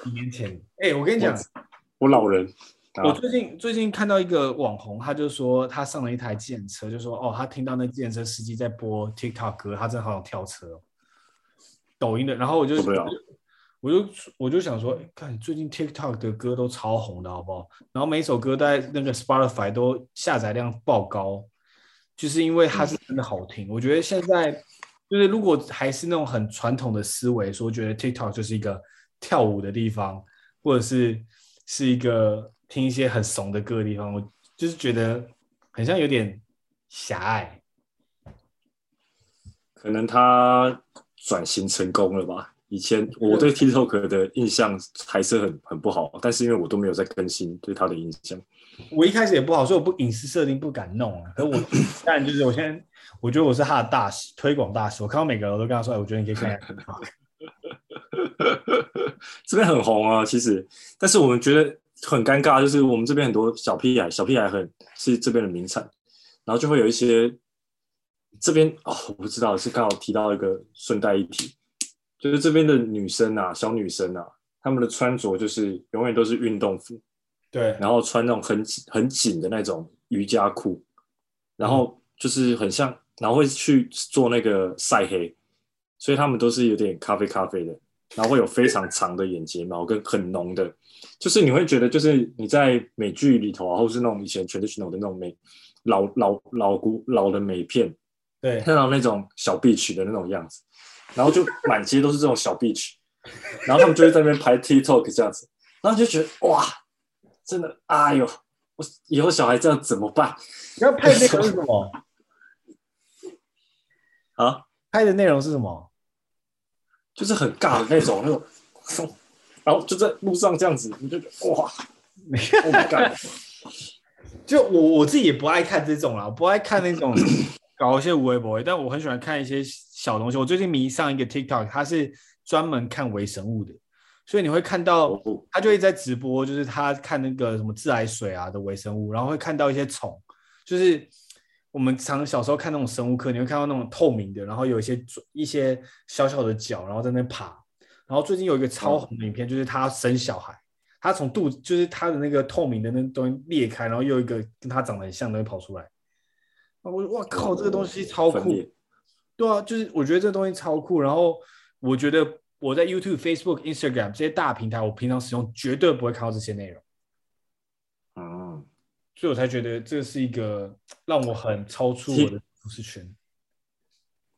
Speaker 1: 几年前哎、欸，我跟你讲，
Speaker 2: 我老人，
Speaker 1: 我最近最近看到一个网红，他就说他上了一台计程车，就说哦，他听到那计程车司机在播 TikTok 歌，他真的好想跳车哦，抖音的，然后我就我就我就想说，看最近 TikTok 的歌都超红的，好不好？然后每一首歌在那个 Spotify 都下载量爆高。就是因为它是真的好听，我觉得现在就是如果还是那种很传统的思维，说觉得 TikTok 就是一个跳舞的地方，或者是是一个听一些很怂的歌的地方，我就是觉得很像有点狭隘。
Speaker 2: 可能他转型成功了吧？以前我对 TikTok 的印象还是很很不好，但是因为我都没有在更新，对他的印象。
Speaker 1: 我一开始也不好，所以我不隐私设定不敢弄啊。可是我但就是我现在，我觉得我是他的大使，推广大使。我看到每个人我都跟他说：“哎，我觉得你可以看看。”
Speaker 2: 这边很红啊，其实，但是我们觉得很尴尬，就是我们这边很多小屁孩，小屁孩很是这边的名产，然后就会有一些这边哦，我不知道是刚好提到一个顺带一提，就是这边的女生啊，小女生啊，她们的穿着就是永远都是运动服。
Speaker 1: 对，
Speaker 2: 然后穿那种很紧、很紧的那种瑜伽裤，然后就是很像，然后会去做那个晒黑，所以他们都是有点咖啡咖啡的，然后会有非常长的眼睫毛跟很浓的，就是你会觉得就是你在美剧里头啊，或是那种以前 traditional 的那种美老老老古老的美片，
Speaker 1: 对，
Speaker 2: 看到那种小 beach 的那种样子，然后就满街都是这种小 beach，然后他们就会在那边拍 TikTok 这样子，然后就觉得哇，真的，哎呦，我以后小孩这样怎么办？
Speaker 1: 你要拍那个是什么？
Speaker 2: 啊？
Speaker 1: 拍的内容是什么？
Speaker 2: 就是很尬的那种，那种，然后就在路上这样子，你就觉得哇，没干。
Speaker 1: 就我我自己也不爱看这种啦，不爱看那种 搞一些无微博，但我很喜欢看一些小东西。我最近迷上一个 TikTok，它是专门看微生物的，所以你会看到他就会在直播，就是他看那个什么自来水啊的微生物，然后会看到一些虫，就是。我们常小时候看那种生物课，你会看到那种透明的，然后有一些一些小小的脚，然后在那爬。然后最近有一个超红的影片，就是他生小孩，他从肚子就是他的那个透明的那东西裂开，然后又一个跟他长得很像的东西跑出来。我哇靠，这个东西超酷！对啊，就是我觉得这个东西超酷。然后我觉得我在 YouTube、Facebook、Instagram 这些大平台，我平常使用绝对不会看到这些内容。
Speaker 2: 嗯。
Speaker 1: 所以我才觉得这是一个让我很超出我的舒适圈。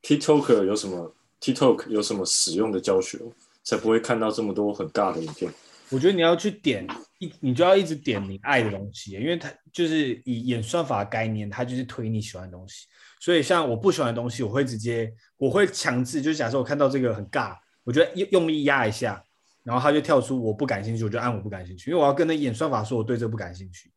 Speaker 2: TikTok 有什么？TikTok 有什么使用的教学，才不会看到这么多很尬的影片？
Speaker 1: 我觉得你要去点一，你就要一直点你爱的东西，因为它就是以演算法的概念，它就是推你喜欢的东西。所以像我不喜欢的东西，我会直接，我会强制，就是假设我看到这个很尬，我觉得用用力压一下，然后他就跳出我不感兴趣，我就按我不感兴趣，因为我要跟那演算法说我对这不感兴趣。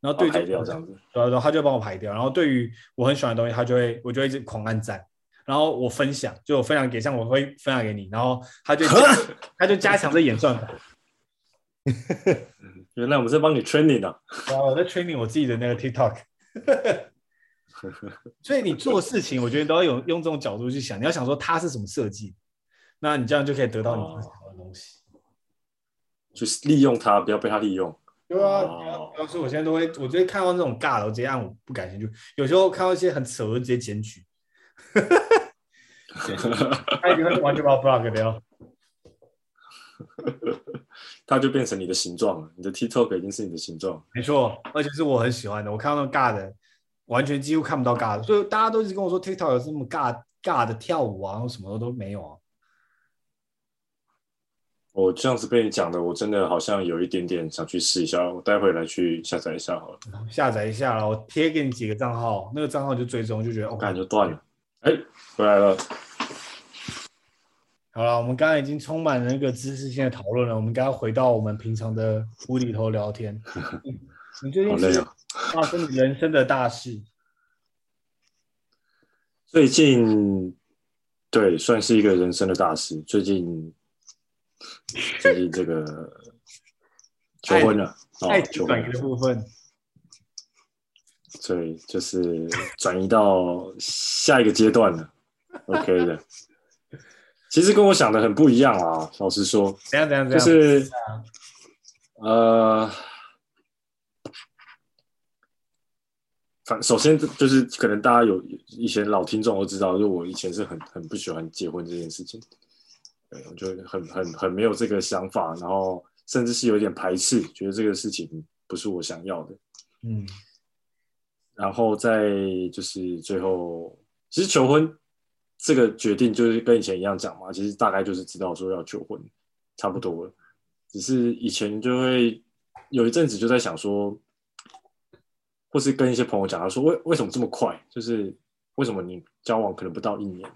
Speaker 1: 然后对这
Speaker 2: 掉这样子，
Speaker 1: 然后他就帮我排掉。然后对于我很喜欢的东西，他就会我就会一直狂按赞。然后我分享，就我分享给像我会分享给你，然后他就他就加强这演算法。
Speaker 2: 原来我们在帮你 training 啊！
Speaker 1: 我在 training 我自己的那个 TikTok。所以你做事情，我觉得都要用用这种角度去想。你要想说它是什么设计，那你这样就可以得到你想要的东西。
Speaker 2: 就是利用它，不要被它利用。
Speaker 1: 对啊，要要是我现在都会，我直接看到那种尬的，我直接按我不感兴趣。有时候看到一些很扯，我就直接检举。他已经完全把我 block 掉。
Speaker 2: 它就变成你的形状了，你的 TikTok 已经是你的形状。
Speaker 1: 没错，而且是我很喜欢的。我看到那种尬的，完全几乎看不到尬的，所以大家都一直跟我说 TikTok 有这么尬尬的跳舞啊，什么的都没有啊。
Speaker 2: 我这样子被你讲的，我真的好像有一点点想去试一下。我待会来去下载一下好了。
Speaker 1: 下载一下了，我贴给你几个账号，那个账号就追踪，就觉得我
Speaker 2: 感觉断了。哎，回来了。
Speaker 1: 好了，我们刚刚已经充满了那个知识性的讨论了，我们刚刚回到我们平常的无厘头聊天。你最近是发生人生的大事？
Speaker 2: 最近，对，算是一个人生的大事。最近。就是这个 求婚了，
Speaker 1: 爱情转移的部分，
Speaker 2: 所以就是转移到下一个阶段了，OK 的。其实跟我想的很不一样啊，老实说，
Speaker 1: 怎样怎样怎样，
Speaker 2: 就是呃，反首先就是可能大家有以前老听众都知道，就我以前是很很不喜欢结婚这件事情。对，我就很很很没有这个想法，然后甚至是有点排斥，觉得这个事情不是我想要的。
Speaker 1: 嗯，
Speaker 2: 然后再就是最后，其实求婚这个决定就是跟以前一样讲嘛，其实大概就是知道说要求婚，差不多了。只是以前就会有一阵子就在想说，或是跟一些朋友讲，他说为为什么这么快？就是为什么你交往可能不到一年？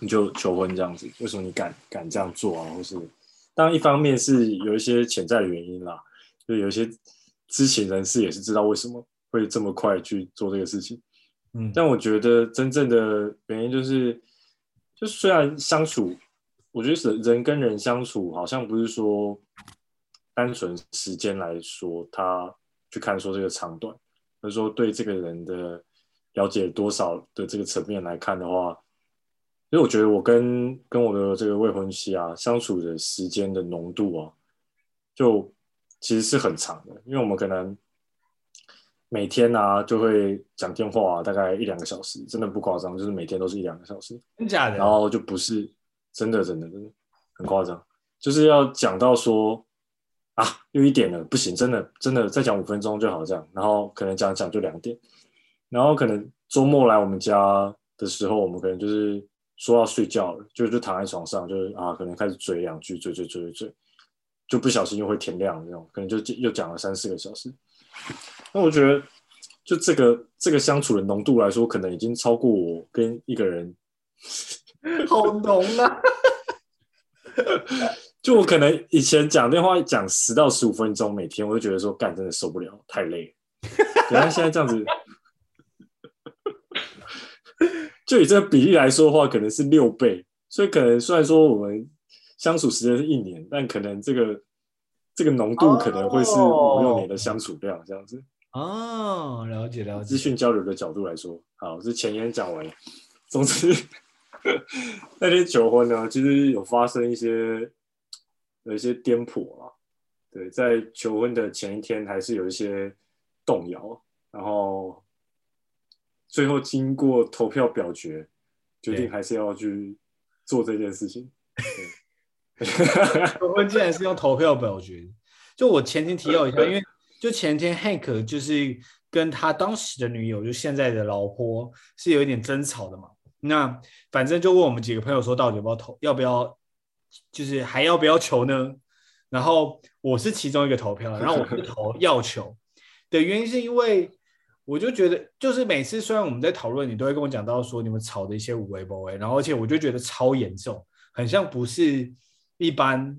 Speaker 2: 你就求婚这样子，为什么你敢敢这样做啊？或是，当然一方面是有一些潜在的原因啦，就有一些知情人士也是知道为什么会这么快去做这个事情。
Speaker 1: 嗯，
Speaker 2: 但我觉得真正的原因就是，就虽然相处，我觉得人人跟人相处好像不是说单纯时间来说，他去看说这个长短，而是说对这个人的了解多少的这个层面来看的话。因为我觉得我跟跟我的这个未婚妻啊相处的时间的浓度啊，就其实是很长的。因为我们可能每天啊就会讲电话、啊，大概一两个小时，真的不夸张，就是每天都是一两个小时，
Speaker 1: 真假的？
Speaker 2: 然后就不是真的，真的，真的很夸张，就是要讲到说啊，又一点了，不行，真的，真的再讲五分钟就好这样，然后可能讲讲就两点，然后可能周末来我们家的时候，我们可能就是说要睡觉了，就就躺在床上，就是啊，可能开始嘴两句，追追追追追，就不小心又会天亮那种，可能就又讲了三四个小时。那我觉得，就这个这个相处的浓度来说，可能已经超过我跟一个人，
Speaker 1: 好浓啊！
Speaker 2: 就我可能以前讲电话讲十到十五分钟，每天我就觉得说干真的受不了，太累。然后现在这样子，就以这个比例来说的话，可能是六倍。所以可能虽然说我们相处时间是一年，但可能这个。这个浓度可能会是五六年的相处量，这样子
Speaker 1: 哦，了解了解。
Speaker 2: 资讯交流的角度来说，好，是前言讲完了。总之，那天求婚呢，其实有发生一些有一些颠簸啊。对，在求婚的前一天，还是有一些动摇，然后最后经过投票表决，决定还是要去做这件事情。
Speaker 1: 求婚 竟然是用投票表决，就我前天提到一下，因为就前天 Hank 就是跟他当时的女友，就现在的老婆是有一点争吵的嘛。那反正就问我们几个朋友说，到底要不要投，要不要，就是还要不要求呢？然后我是其中一个投票，然后我是投要求的原因是因为我就觉得，就是每次虽然我们在讨论，你都会跟我讲到说你们吵的一些无为不为，然后而且我就觉得超严重，很像不是。一般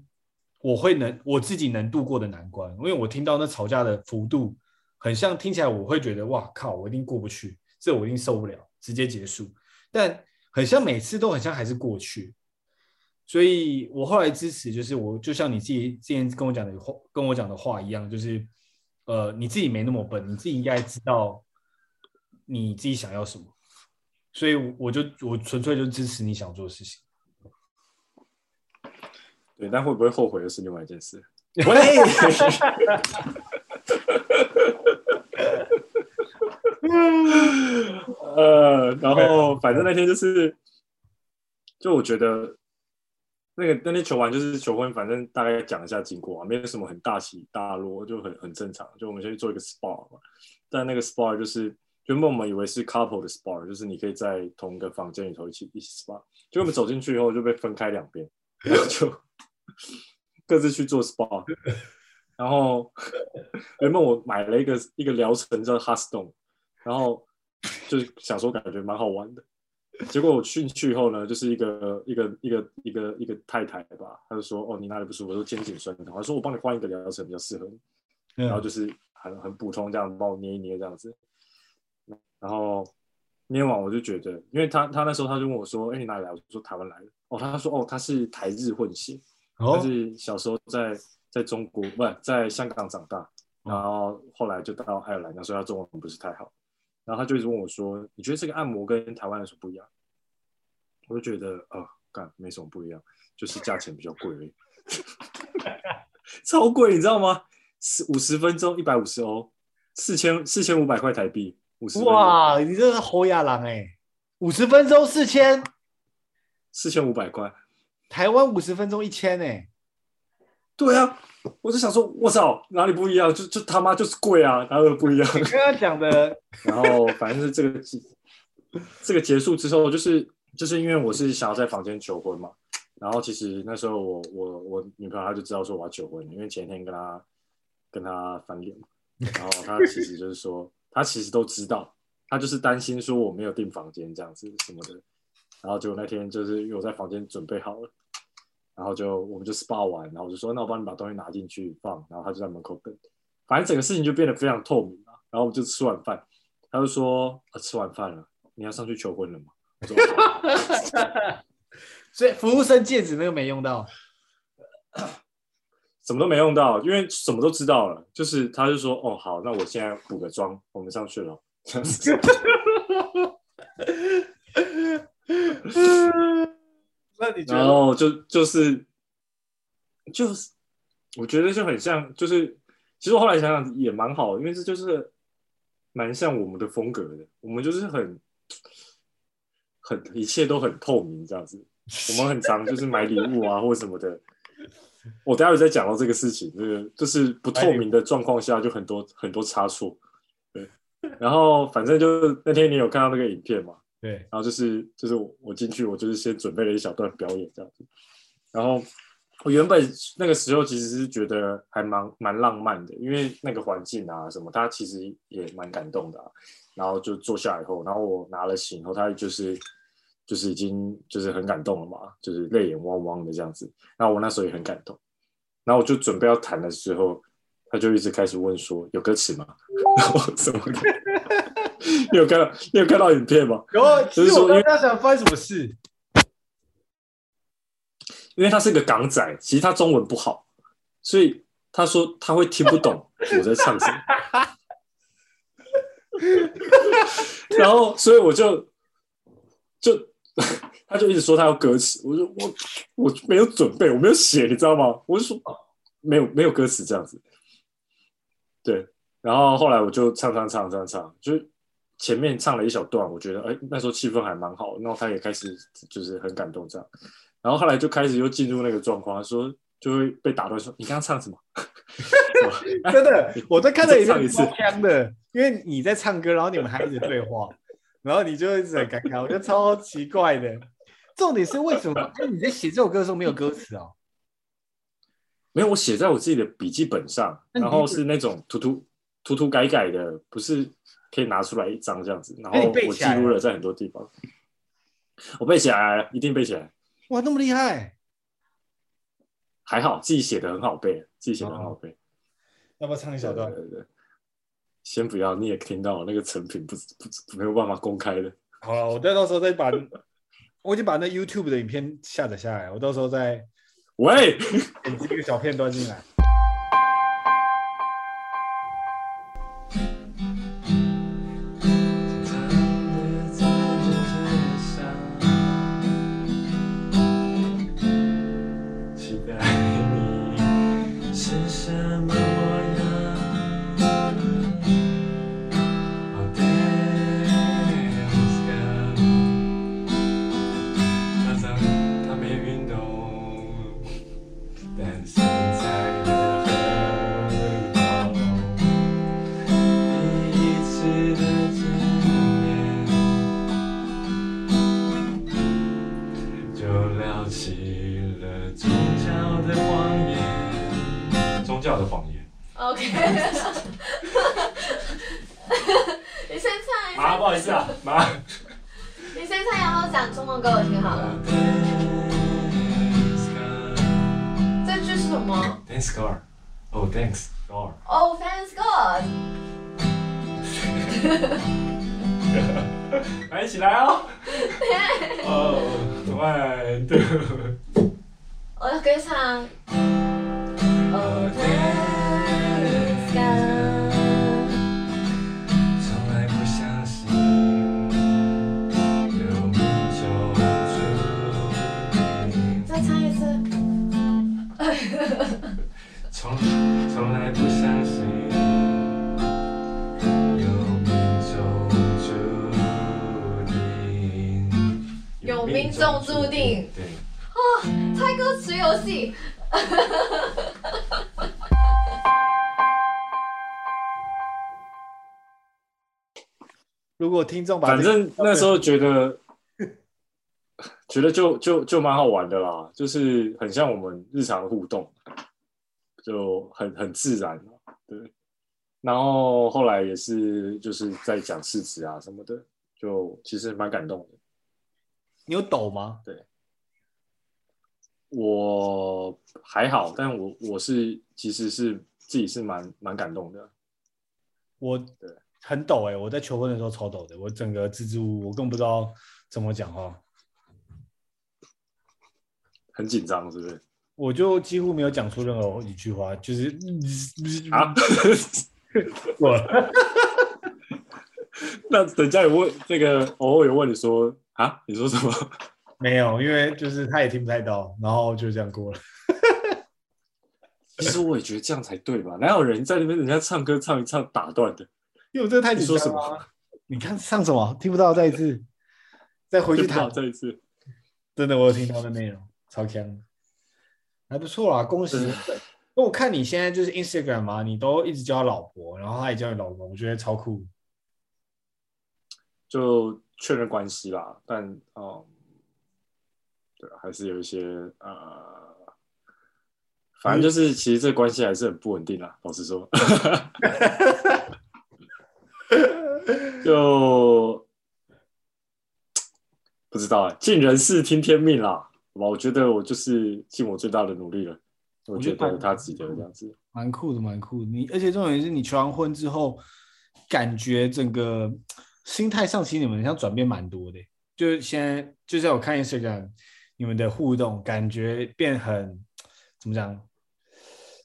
Speaker 1: 我会能我自己能度过的难关，因为我听到那吵架的幅度很像，听起来我会觉得哇靠，我一定过不去，这我一定受不了，直接结束。但很像每次都很像还是过去，所以我后来支持就是我就像你自己之前跟我讲的话，跟我讲的话一样，就是呃你自己没那么笨，你自己应该知道你自己想要什么，所以我就我纯粹就支持你想做的事情。
Speaker 2: 对，但会不会后悔又是另外一件事。
Speaker 1: 喂，
Speaker 2: 呃，然后反正那天就是，就我觉得那个那天求完就是求婚，反正大概讲一下经过啊，没有什么很大起大落，就很很正常。就我们先去做一个 SPA 嘛，但那个 SPA 就是原本我们以为是 couple 的 SPA，就是你可以在同一个房间里头一起一起 SPA，结果我们走进去以后就被分开两边，然后就。各自去做 SPA，然后原本我买了一个一个疗程叫 h u s t o n 然后就是想说感觉蛮好玩的，结果我进去以后呢，就是一个一个一个一个一个太太吧，她就说哦，你哪里不舒服？我说肩颈酸痛，她说我帮你换一个疗程比较适合你，然后就是很很普通这样帮我捏一捏这样子，然后捏完我就觉得，因为他他那时候他就问我说，哎，你哪里来？我说台湾来的，哦，他说哦，他是台日混血。他是小时候在在中国，不是在香港长大，然后后来就到爱尔兰，所以他中文不是太好。然后他就一直问我说：“你觉得这个按摩跟台湾有什么不一样？”我就觉得啊，干、呃、没什么不一样，就是价钱比较贵而已，超贵，你知道吗？十五十分钟一百五十欧，四千四千五百块台币，五十。
Speaker 1: 哇，你这是侯亚郎哎，五十分钟四千，
Speaker 2: 四千五百块。
Speaker 1: 台湾五十分钟一千哎？
Speaker 2: 对啊，我就想说，我操，哪里不一样？就就他妈就是贵啊，哪有不一样？
Speaker 1: 刚刚讲的，
Speaker 2: 然后反正是这个这个结束之后，就是就是因为我是想要在房间求婚嘛，然后其实那时候我我我女朋友她就知道说我要求婚，因为前天跟她跟她翻脸嘛，然后她其实就是说，她其实都知道，她就是担心说我没有订房间这样子什么的。然后结果那天就是因为我在房间准备好了，然后就我们就 SPA 完，然后我就说那我帮你把东西拿进去放，然后他就在门口等，反正整个事情就变得非常透明了。然后我们就吃晚饭，他就说啊吃晚饭了，你要上去求婚了吗？我说
Speaker 1: 所以服务生戒指那个没用到，
Speaker 2: 什么都没用到，因为什么都知道了。就是他就说哦好，那我现在补个妆，我们上去了。这样子
Speaker 1: 那你觉得？
Speaker 2: 然后就就是就是，我觉得就很像，就是其实我后来想想也蛮好的，因为这就是蛮像我们的风格的，我们就是很很一切都很透明这样子。我们很常就是买礼物啊 或什么的。我待会再讲到这个事情，这个就是不透明的状况下就很多很多差错。对，然后反正就那天你有看到那个影片嘛？
Speaker 1: 对，
Speaker 2: 然后就是就是我我进去，我就是先准备了一小段表演这样子，然后。我原本那个时候其实是觉得还蛮蛮浪漫的，因为那个环境啊什么，他其实也蛮感动的。然后就坐下以后，然后我拿了琴后，他就是就是已经就是很感动了嘛，就是泪眼汪汪的这样子。然后我那时候也很感动，然后我就准备要弹的时候，他就一直开始问说有歌词吗？然后什么的？你有看到你有看到影片吗？
Speaker 1: 有啊，就是说因为他想发生什么事。
Speaker 2: 因为他是个港仔，其实他中文不好，所以他说他会听不懂我在唱什么。然后，所以我就就他就一直说他要歌词，我说我我没有准备，我没有写，你知道吗？我就说没有没有歌词这样子。对，然后后来我就唱唱唱唱唱，就前面唱了一小段，我觉得哎那时候气氛还蛮好，然后他也开始就是很感动这样。然后后来就开始又进入那个状况，说就会被打断，说你刚刚唱什么？
Speaker 1: 真的，我在看的也是超香的，因为你在唱歌，然后你们还一直对话，然后你就一直很尴尬，我觉得超奇怪的。重点是为什么？那你在写这首歌的时候没有歌词哦？
Speaker 2: 没有，我写在我自己的笔记本上，然后是那种涂涂涂涂改改的，不是可以拿出来一张这样子。然后我记录了在很多地方，我背起来，一定背起来。
Speaker 1: 哇，那么厉害！
Speaker 2: 还好自己写的很好背，自己写的很好背。
Speaker 1: 要不要唱一小段？
Speaker 2: 对对对，先不要，你也听到那个成品不不没有办法公开的。
Speaker 1: 好了，我再到时候再把，我已经把那 YouTube 的影片下载下来，我到时候再
Speaker 2: 喂，
Speaker 1: 剪辑一个小片段进来。果听众把
Speaker 2: 反正那时候觉得 觉得就就就蛮好玩的啦，就是很像我们日常互动，就很很自然，对。然后后来也是就是在讲事实啊什么的，就其实蛮感动的。
Speaker 1: 你有抖吗？
Speaker 2: 对，我还好，但我我是其实是自己是蛮蛮感动的。
Speaker 1: 我对。很抖哎、欸！我在求婚的时候超抖的，我整个支支吾吾，我更不知道怎么讲话，
Speaker 2: 很紧张是不是？
Speaker 1: 我就几乎没有讲出任何一句话，就是
Speaker 2: 啊，我 那等下有问这个，偶尔有问你说啊，你说什么？
Speaker 1: 没有，因为就是他也听不太到，然后就这样过了。
Speaker 2: 其实我也觉得这样才对吧？哪有人在那边人家唱歌唱一唱打断的？
Speaker 1: 因为我这个太紧张了。
Speaker 2: 你说什么？
Speaker 1: 你看上什么？听不到，再一次，再回去谈，
Speaker 2: 再一次。
Speaker 1: 真的，我有听到的内容，超强，还不错啊，恭喜！那我看你现在就是 Instagram 嘛，你都一直叫他老婆，然后他也叫你老公，我觉得超酷。
Speaker 2: 就确认关系啦，但嗯，对，还是有一些呃，反正就是其实这关系还是很不稳定啦，老实说。就不知道哎，尽人事听天命啦，好吧？我觉得我就是尽我最大的努力了。我觉得他自己的这样子，
Speaker 1: 蛮酷的，蛮酷的。你而且重点是你求完婚之后，感觉整个心态上其实你们像转变蛮多的。就现在就在我看 Instagram，你们的互动感觉变很怎么讲？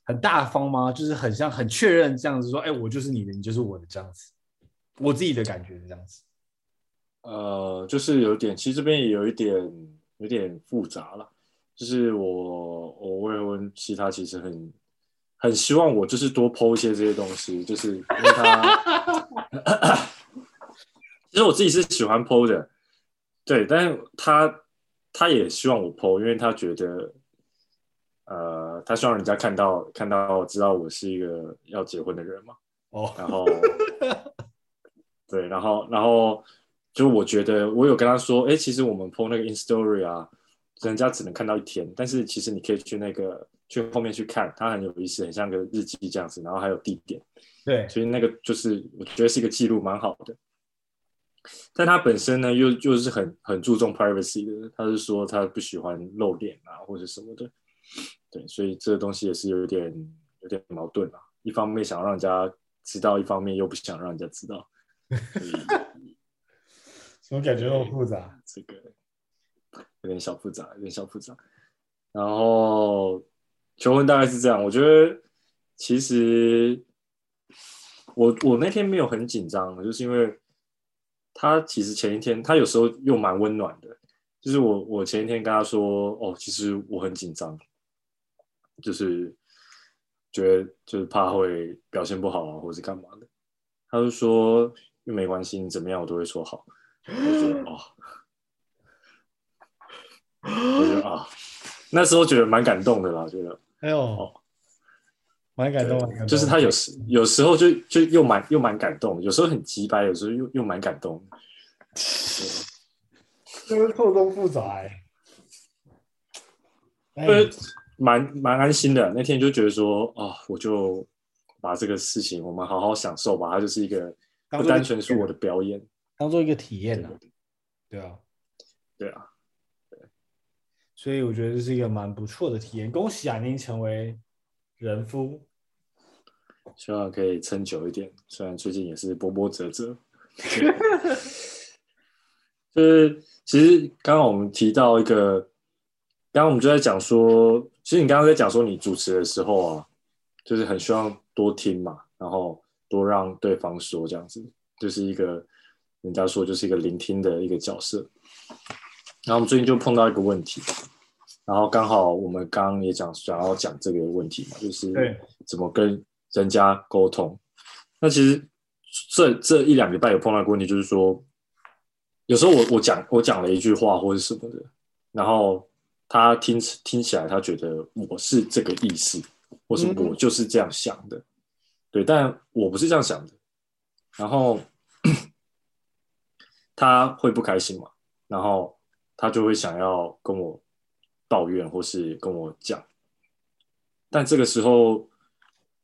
Speaker 1: 很大方吗？就是很像很确认这样子说，哎，我就是你的，你就是我的这样子。我自己的感觉是这样子，
Speaker 2: 呃，就是有点，其实这边也有一点，有点复杂了。就是我，我未婚妻她其实很，很希望我就是多 po 一些这些东西，就是因为她，其 实我自己是喜欢 po 的，对，但是她，她也希望我 po，因为她觉得，呃，她希望人家看到，看到知道我是一个要结婚的人嘛，哦，然后。对，然后，然后，就我觉得，我有跟他说，哎，其实我们 po 那个 Instastory 啊，人家只能看到一天，但是其实你可以去那个去后面去看，它很有意思，很像个日记这样子，然后还有地点，
Speaker 1: 对，
Speaker 2: 所以那个就是我觉得是一个记录，蛮好的。但他本身呢，又又是很很注重 privacy 的，他是说他不喜欢露脸啊或者什么的，对，所以这个东西也是有点有点矛盾啊，一方面想让人家知道，一方面又不想让人家知道。
Speaker 1: 怎么感觉那么复杂？
Speaker 2: 这个有点小复杂，有点小复杂。然后求婚大概是这样，我觉得其实我我那天没有很紧张，就是因为他其实前一天他有时候又蛮温暖的，就是我我前一天跟他说哦，其实我很紧张，就是觉得就是怕会表现不好啊，或者是干嘛的，他就说。又没关系，你怎么样我都会说好。我觉得哦，我觉得啊，那时候觉得蛮感动的啦，觉得
Speaker 1: 哎呦，哦，蛮感动的。
Speaker 2: 就是他有时有时候就就又蛮又蛮感动，有时候很直白，有时候又又蛮感动。
Speaker 1: 这个错综复杂哎，
Speaker 2: 呃，蛮蛮安心的。那天就觉得说啊、哦，我就把这个事情我们好好享受吧，它就是一个。不单纯是我的表演，
Speaker 1: 当做一个体验啊，对啊，
Speaker 2: 对啊，对，
Speaker 1: 所以我觉得这是一个蛮不错的体验。恭喜啊，您成为人夫，
Speaker 2: 希望可以撑久一点。虽然最近也是波波折折，就是其实刚刚我们提到一个，刚刚我们就在讲说，其实你刚刚在讲说你主持的时候啊，就是很希望多听嘛，然后。多让对方说这样子，就是一个人家说就是一个聆听的一个角色。然后我们最近就碰到一个问题，然后刚好我们刚刚也讲想要讲这个问题嘛，就是怎么跟人家沟通。那其实这这一两个礼拜有碰到一个问题，就是说有时候我我讲我讲了一句话或者什么的，然后他听听起来他觉得我是这个意思，或是我就是这样想的。嗯对，但我不是这样想的，然后 他会不开心嘛？然后他就会想要跟我抱怨，或是跟我讲。但这个时候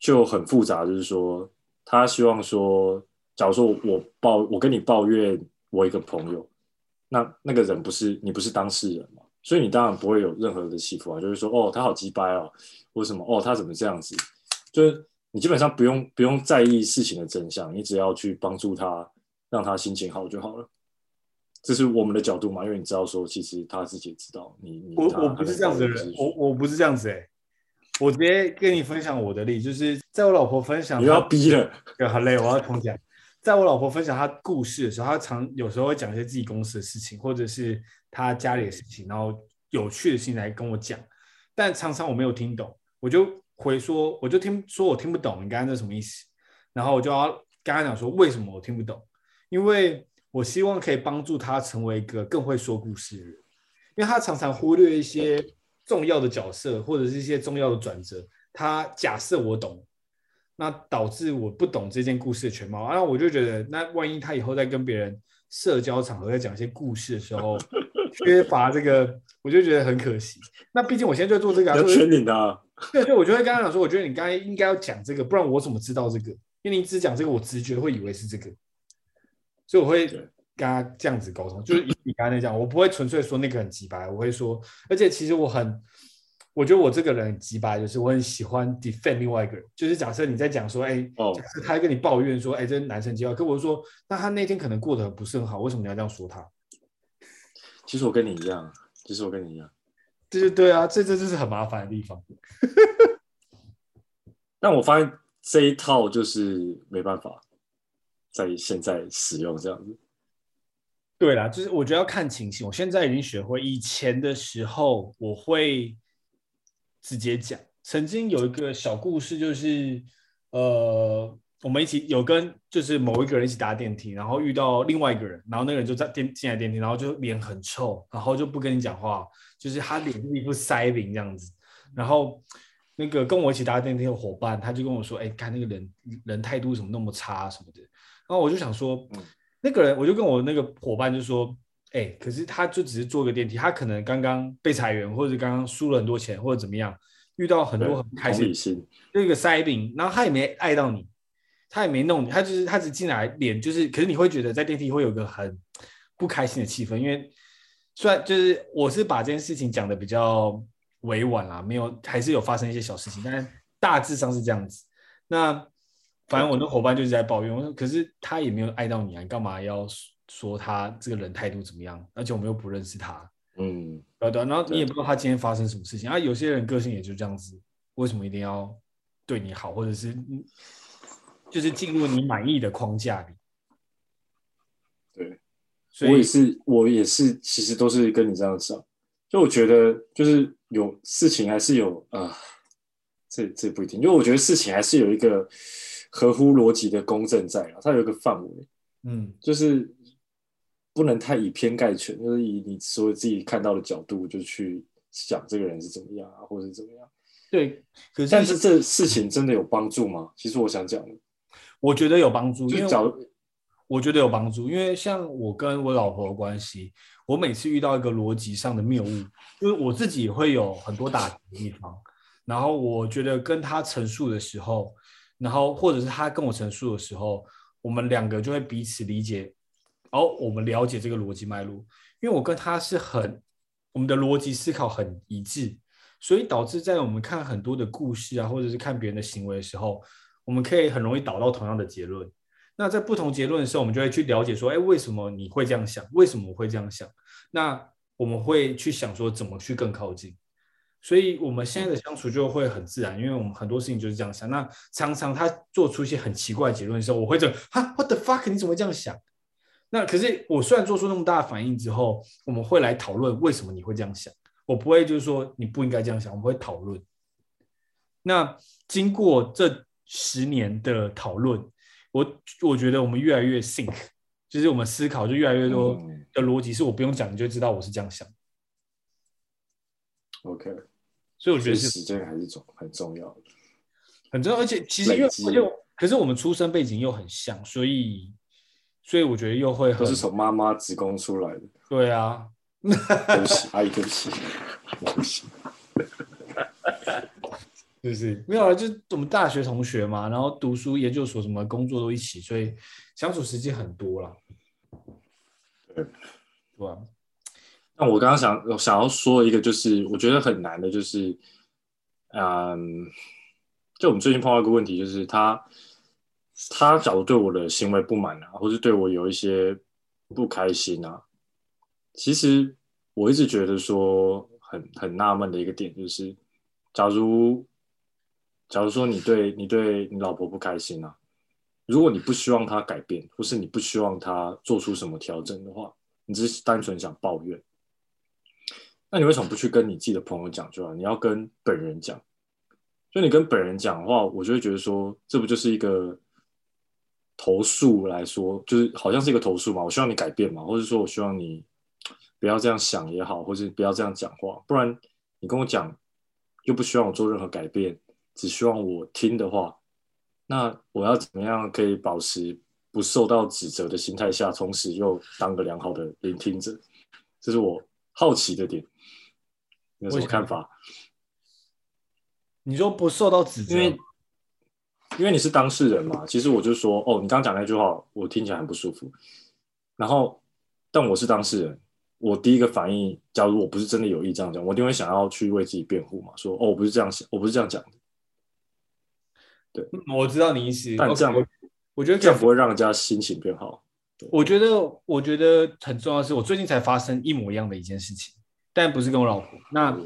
Speaker 2: 就很复杂，就是说，他希望说，假如说我抱我跟你抱怨我一个朋友，那那个人不是你，不是当事人嘛？所以你当然不会有任何的起伏啊，就是说，哦，他好鸡掰哦，或什么，哦，他怎么这样子，就是。你基本上不用不用在意事情的真相，你只要去帮助他，让他心情好就好了。这是我们的角度嘛？因为你知道说，其实他自己也知道你。你
Speaker 1: 我我不是这样子的人，我我不是这样子哎、欸。我直接跟你分享我的例，就是在我老婆分享，
Speaker 2: 你要逼了，
Speaker 1: 好累，我要重讲。在我老婆分享她故事的时候，她常有时候会讲一些自己公司的事情，或者是她家里的事情，然后有趣的事情来跟我讲，但常常我没有听懂，我就。回说，我就听说我听不懂你刚刚那什么意思，然后我就要跟他讲说为什么我听不懂，因为我希望可以帮助他成为一个更会说故事的人，因为他常常忽略一些重要的角色或者是一些重要的转折。他假设我懂，那导致我不懂这件故事的全貌，然后我就觉得，那万一他以后在跟别人社交场合在讲一些故事的时候，缺乏这个，我就觉得很可惜。那毕竟我现在在做这个，啊，
Speaker 2: 要圈你的，啊，
Speaker 1: 对对，我就会跟他讲说，我觉得你刚才应该要讲这个，不然我怎么知道这个？因为你只讲这个，我直觉会以为是这个，所以我会跟他这样子沟通，就是以你刚才那样，我不会纯粹说那个很直白，我会说，而且其实我很。我觉得我这个人很直白，就是我很喜欢 defend 另外一个人。就是假设你在讲说，哎，哦，假设他跟你抱怨说，哎，这男生机会，可我说，那他那天可能过得不是很好，为什么你要这样说他？
Speaker 2: 其实我跟你一样，其实我跟你一样，
Speaker 1: 对对对啊，这这就是很麻烦的地方。
Speaker 2: 但我发现这一套就是没办法在现在使用这样子。
Speaker 1: 对啦，就是我觉得要看情形。我现在已经学会，以前的时候我会。直接讲，曾经有一个小故事，就是呃，我们一起有跟就是某一个人一起搭电梯，然后遇到另外一个人，然后那个人就在电进来电梯，然后就脸很臭，然后就不跟你讲话，就是他脸是一副塞饼这样子。然后那个跟我一起搭电梯的伙伴，他就跟我说：“哎，看那个人人态度怎么那么差什么的。”然后我就想说，那个人，我就跟我那个伙伴就说。哎，可是他就只是坐个电梯，他可能刚刚被裁员，或者刚刚输了很多钱，或者怎么样，遇到很多很不开心，那个塞饼，然后他也没爱到你，他也没弄你，他就是他只进来脸就是，可是你会觉得在电梯会有个很不开心的气氛，因为虽然就是我是把这件事情讲的比较委婉啦，没有还是有发生一些小事情，但是大致上是这样子。那反正我的伙伴就是在抱怨，我说可是他也没有爱到你啊，你干嘛要？说他这个人态度怎么样，而且我们又不认识他，嗯，对对，然后你也不知道他今天发生什么事情啊。有些人个性也就这样子，为什么一定要对你好，或者是就是进入你满意的框架里？
Speaker 2: 对，所以我也是，我也是，其实都是跟你这样想。就我觉得，就是有事情还是有啊、呃，这这不一定，因为我觉得事情还是有一个合乎逻辑的公正在啊，它有一个范围，嗯，就是。不能太以偏概全，就是以你说自己看到的角度就去想这个人是怎么样啊，或者是怎么样。
Speaker 1: 对，可是
Speaker 2: 但是这事情真的有帮助吗？其实我想讲，
Speaker 1: 我觉得有帮助，因为
Speaker 2: 假如
Speaker 1: 我觉得有帮助，因为像我跟我老婆的关系，我每次遇到一个逻辑上的谬误，就是我自己也会有很多打击的地方，然后我觉得跟他陈述的时候，然后或者是他跟我陈述的时候，我们两个就会彼此理解。然后我们了解这个逻辑脉络，因为我跟他是很，我们的逻辑思考很一致，所以导致在我们看很多的故事啊，或者是看别人的行为的时候，我们可以很容易导到同样的结论。那在不同结论的时候，我们就会去了解说，哎，为什么你会这样想？为什么我会这样想？那我们会去想说，怎么去更靠近？所以我们现在的相处就会很自然，因为我们很多事情就是这样想。那常常他做出一些很奇怪的结论的时候，我会这哈，What the fuck？你怎么会这样想？那可是我虽然做出那么大的反应之后，我们会来讨论为什么你会这样想。我不会就是说你不应该这样想，我们会讨论。那经过这十年的讨论，我我觉得我们越来越 think，就是我们思考就越来越多的逻辑，是我不用讲你就知道我是这样想。
Speaker 2: OK，
Speaker 1: 所以我觉得
Speaker 2: 时间还是重很重要的，
Speaker 1: 很重要。而且其实因为而且可是我们出生背景又很像，所以。所以我觉得又会
Speaker 2: 都是从妈妈子宫出来的。
Speaker 1: 对啊，
Speaker 2: 对不起，阿姨，对不起，对不起，
Speaker 1: 就是没有啊，就是我们大学同学嘛，然后读书、研究所什么工作都一起，所以相处时间很多了。
Speaker 2: 对，
Speaker 1: 对啊。
Speaker 2: 那我刚刚想想要说一个，就是我觉得很难的，就是嗯，就我们最近碰到一个问题，就是他。他假如对我的行为不满啊，或是对我有一些不开心啊，其实我一直觉得说很很纳闷的一个点就是，假如假如说你对你对你老婆不开心啊，如果你不希望她改变，或是你不希望她做出什么调整的话，你只是单纯想抱怨，那你为什么不去跟你自己的朋友讲就好？你要跟本人讲，就你跟本人讲的话，我就会觉得说，这不就是一个。投诉来说，就是好像是一个投诉嘛，我希望你改变嘛，或者说我希望你不要这样想也好，或者不要这样讲话，不然你跟我讲又不希望我做任何改变，只希望我听的话，那我要怎么样可以保持不受到指责的心态下，同时又当个良好的聆听者？这是我好奇的点，你有什么看法？
Speaker 1: 你说不受到指责，
Speaker 2: 因为因为你是当事人嘛。其实我就说，哦，你刚刚讲那句话，我听起来很不舒服。然后，但我是当事人，我第一个反应，假如我不是真的有意这样讲，我一定会想要去为自己辩护嘛，说，哦，我不是这样想，我不是这样讲的。对，
Speaker 1: 我知道你意思，
Speaker 2: 但这样，
Speaker 1: 我觉得
Speaker 2: 这样不会让人家心情变好。
Speaker 1: 我觉得，我觉得很重要的是，我最近才发生一模一样的一件事情，但不是跟我老婆。那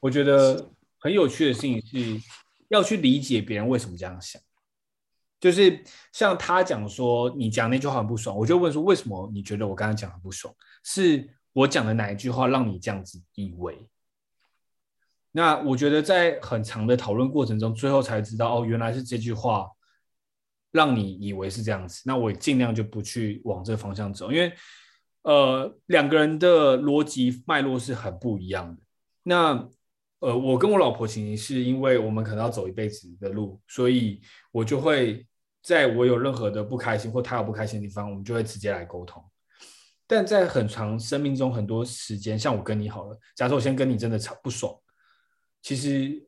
Speaker 1: 我觉得很有趣的事情是，要去理解别人为什么这样想。就是像他讲说，你讲那句话很不爽，我就问说，为什么你觉得我刚才讲很不爽？是我讲的哪一句话让你这样子以为？那我觉得在很长的讨论过程中，最后才知道，哦，原来是这句话。让你以为是这样子，那我尽量就不去往这个方向走，因为呃两个人的逻辑脉络是很不一样的。那呃我跟我老婆其实是因为我们可能要走一辈子的路，所以我就会在我有任何的不开心或他有不开心的地方，我们就会直接来沟通。但在很长生命中很多时间，像我跟你好了，假设我先跟你真的吵不爽，其实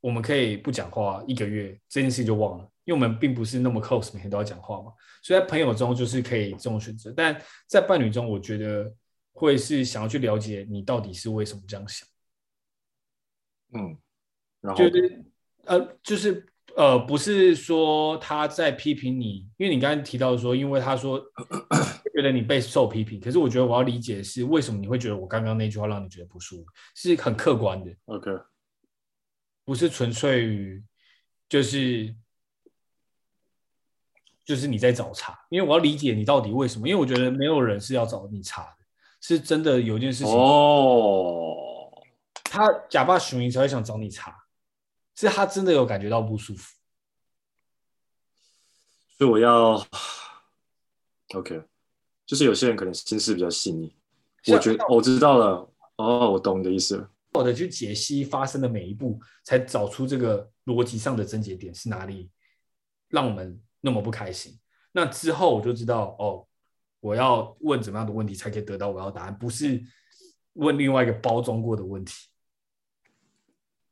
Speaker 1: 我们可以不讲话一个月，这件事就忘了。因为我们并不是那么 close，每天都要讲话嘛，所以在朋友中就是可以这种选择，但在伴侣中，我觉得会是想要去了解你到底是为什么这样想。
Speaker 2: 嗯，然后
Speaker 1: 就是呃，就是呃，不是说他在批评你，因为你刚才提到说，因为他说觉得你被受批评，可是我觉得我要理解的是为什么你会觉得我刚刚那句话让你觉得不舒服，是很客观的。
Speaker 2: OK，
Speaker 1: 不是纯粹于就是。就是你在找茬，因为我要理解你到底为什么。因为我觉得没有人是要找你茬的，是真的有件事情
Speaker 2: 哦，
Speaker 1: 他假扮熊一才会想找你茬，是他真的有感觉到不舒服。
Speaker 2: 所以我要，OK，就是有些人可能心思比较细腻，我觉得我知道了，哦，我懂你的意思了。
Speaker 1: 我的去解析发生的每一步，才找出这个逻辑上的症结点是哪里，让我们。那么不开心，那之后我就知道哦，我要问怎么样的问题才可以得到我要答案，不是问另外一个包装过的问题。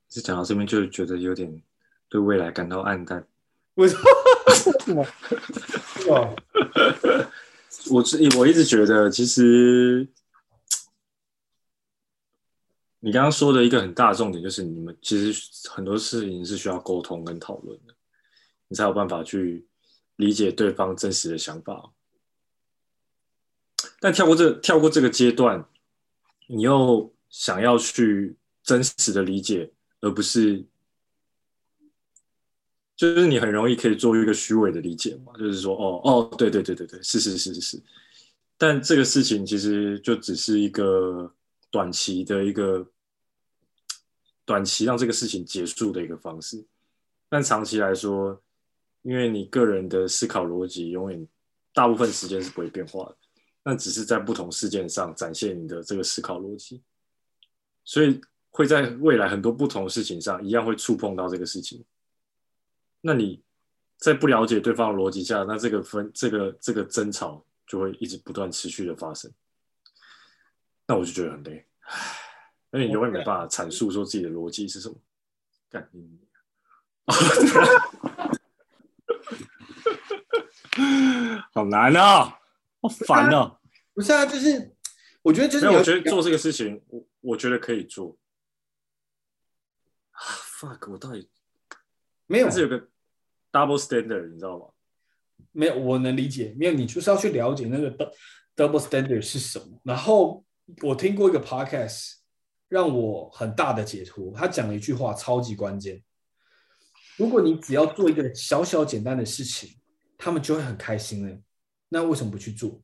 Speaker 2: 是讲到这边就觉得有点对未来感到暗淡。
Speaker 1: 为什么？是吗？
Speaker 2: 我自我一直觉得，其实你刚刚说的一个很大的重点就是，你们其实很多事情是需要沟通跟讨论的，你才有办法去。理解对方真实的想法，但跳过这跳过这个阶段，你又想要去真实的理解，而不是，就是你很容易可以做一个虚伪的理解嘛，就是说，哦哦，对对对对对，是是是是是，但这个事情其实就只是一个短期的一个短期让这个事情结束的一个方式，但长期来说。因为你个人的思考逻辑永远大部分时间是不会变化的，那只是在不同事件上展现你的这个思考逻辑，所以会在未来很多不同的事情上一样会触碰到这个事情。那你在不了解对方的逻辑下，那这个分这个这个争吵就会一直不断持续的发生。那我就觉得很累，唉，因为你永远没办法阐述说自己的逻辑是什么。干你！好难啊，好烦啊！
Speaker 1: 不是啊，就是我觉得就是，
Speaker 2: 我觉得做这个事情，我我觉得可以做。啊，fuck！我到底
Speaker 1: 没有，
Speaker 2: 但是有个 double standard，你知道吗？
Speaker 1: 没有，我能理解。没有，你就是要去了解那个 double standard 是什么。然后我听过一个 podcast，让我很大的解脱。他讲了一句话，超级关键。如果你只要做一个小小简单的事情，他们就会很开心了。那为什么不去做？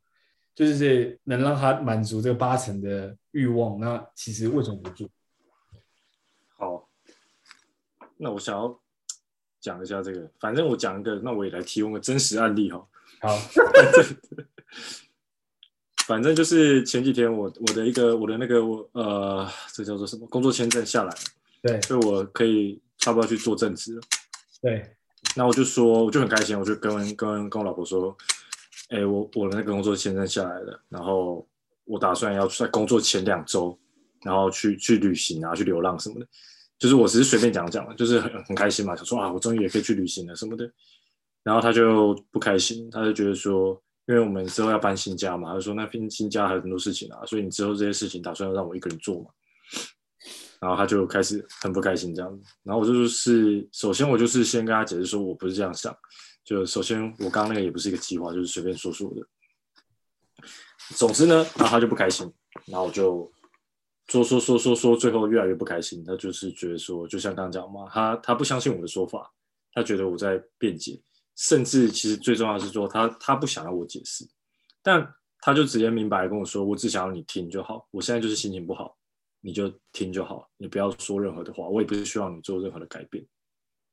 Speaker 1: 就是能让他满足这八成的欲望。那其实为什么不做？
Speaker 2: 好，那我想要讲一下这个。反正我讲一个，那我也来提供个真实案例哈。
Speaker 1: 好，
Speaker 2: 反正就是前几天我我的一个我的那个呃，这叫做什么工作签证下来，
Speaker 1: 对，
Speaker 2: 所以我可以差不多去做正职了。
Speaker 1: 对，
Speaker 2: 那我就说我就很开心，我就跟跟跟我老婆说，哎，我我的那个工作签证下来了，然后我打算要在工作前两周，然后去去旅行啊，去流浪什么的。就是我只是随便讲讲，就是很很开心嘛，想说啊，我终于也可以去旅行了什么的。然后他就不开心，他就觉得说，因为我们之后要搬新家嘛，他就说那边新家还有很多事情啊，所以你之后这些事情打算要让我一个人做嘛。然后他就开始很不开心这样子。然后我就是，首先我就是先跟他解释说，我不是这样想。就首先我刚刚那个也不是一个计划，就是随便说说的。总之呢，然后他就不开心，然后我就。说说说说说，最后越来越不开心。他就是觉得说，就像刚刚讲嘛，他他不相信我的说法，他觉得我在辩解，甚至其实最重要的是说，他他不想要我解释，但他就直接明白跟我说，我只想要你听就好。我现在就是心情不好，你就听就好，你不要说任何的话，我也不是需要你做任何的改变。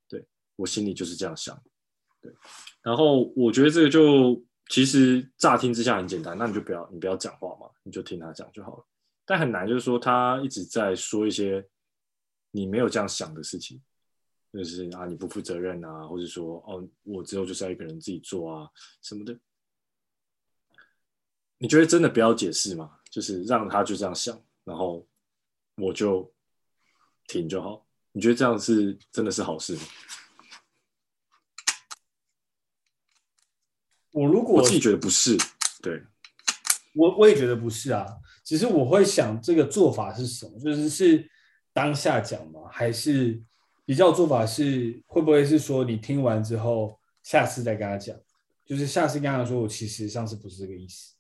Speaker 2: 对，我心里就是这样想。对，然后我觉得这个就其实乍听之下很简单，那你就不要你不要讲话嘛，你就听他讲就好了。但很难，就是说他一直在说一些你没有这样想的事情，就是啊你不负责任啊，或者说哦我之后就是要一个人自己做啊什么的。你觉得真的不要解释吗？就是让他就这样想，然后我就停就好。你觉得这样是真的是好事吗？
Speaker 1: 我如果
Speaker 2: 我自己觉得不是，对，
Speaker 1: 我我也觉得不是啊。其实我会想，这个做法是什么？就是是当下讲吗？还是比较做法是会不会是说你听完之后，下次再跟他讲？就是下次跟他说，我其实上次不是这个意思。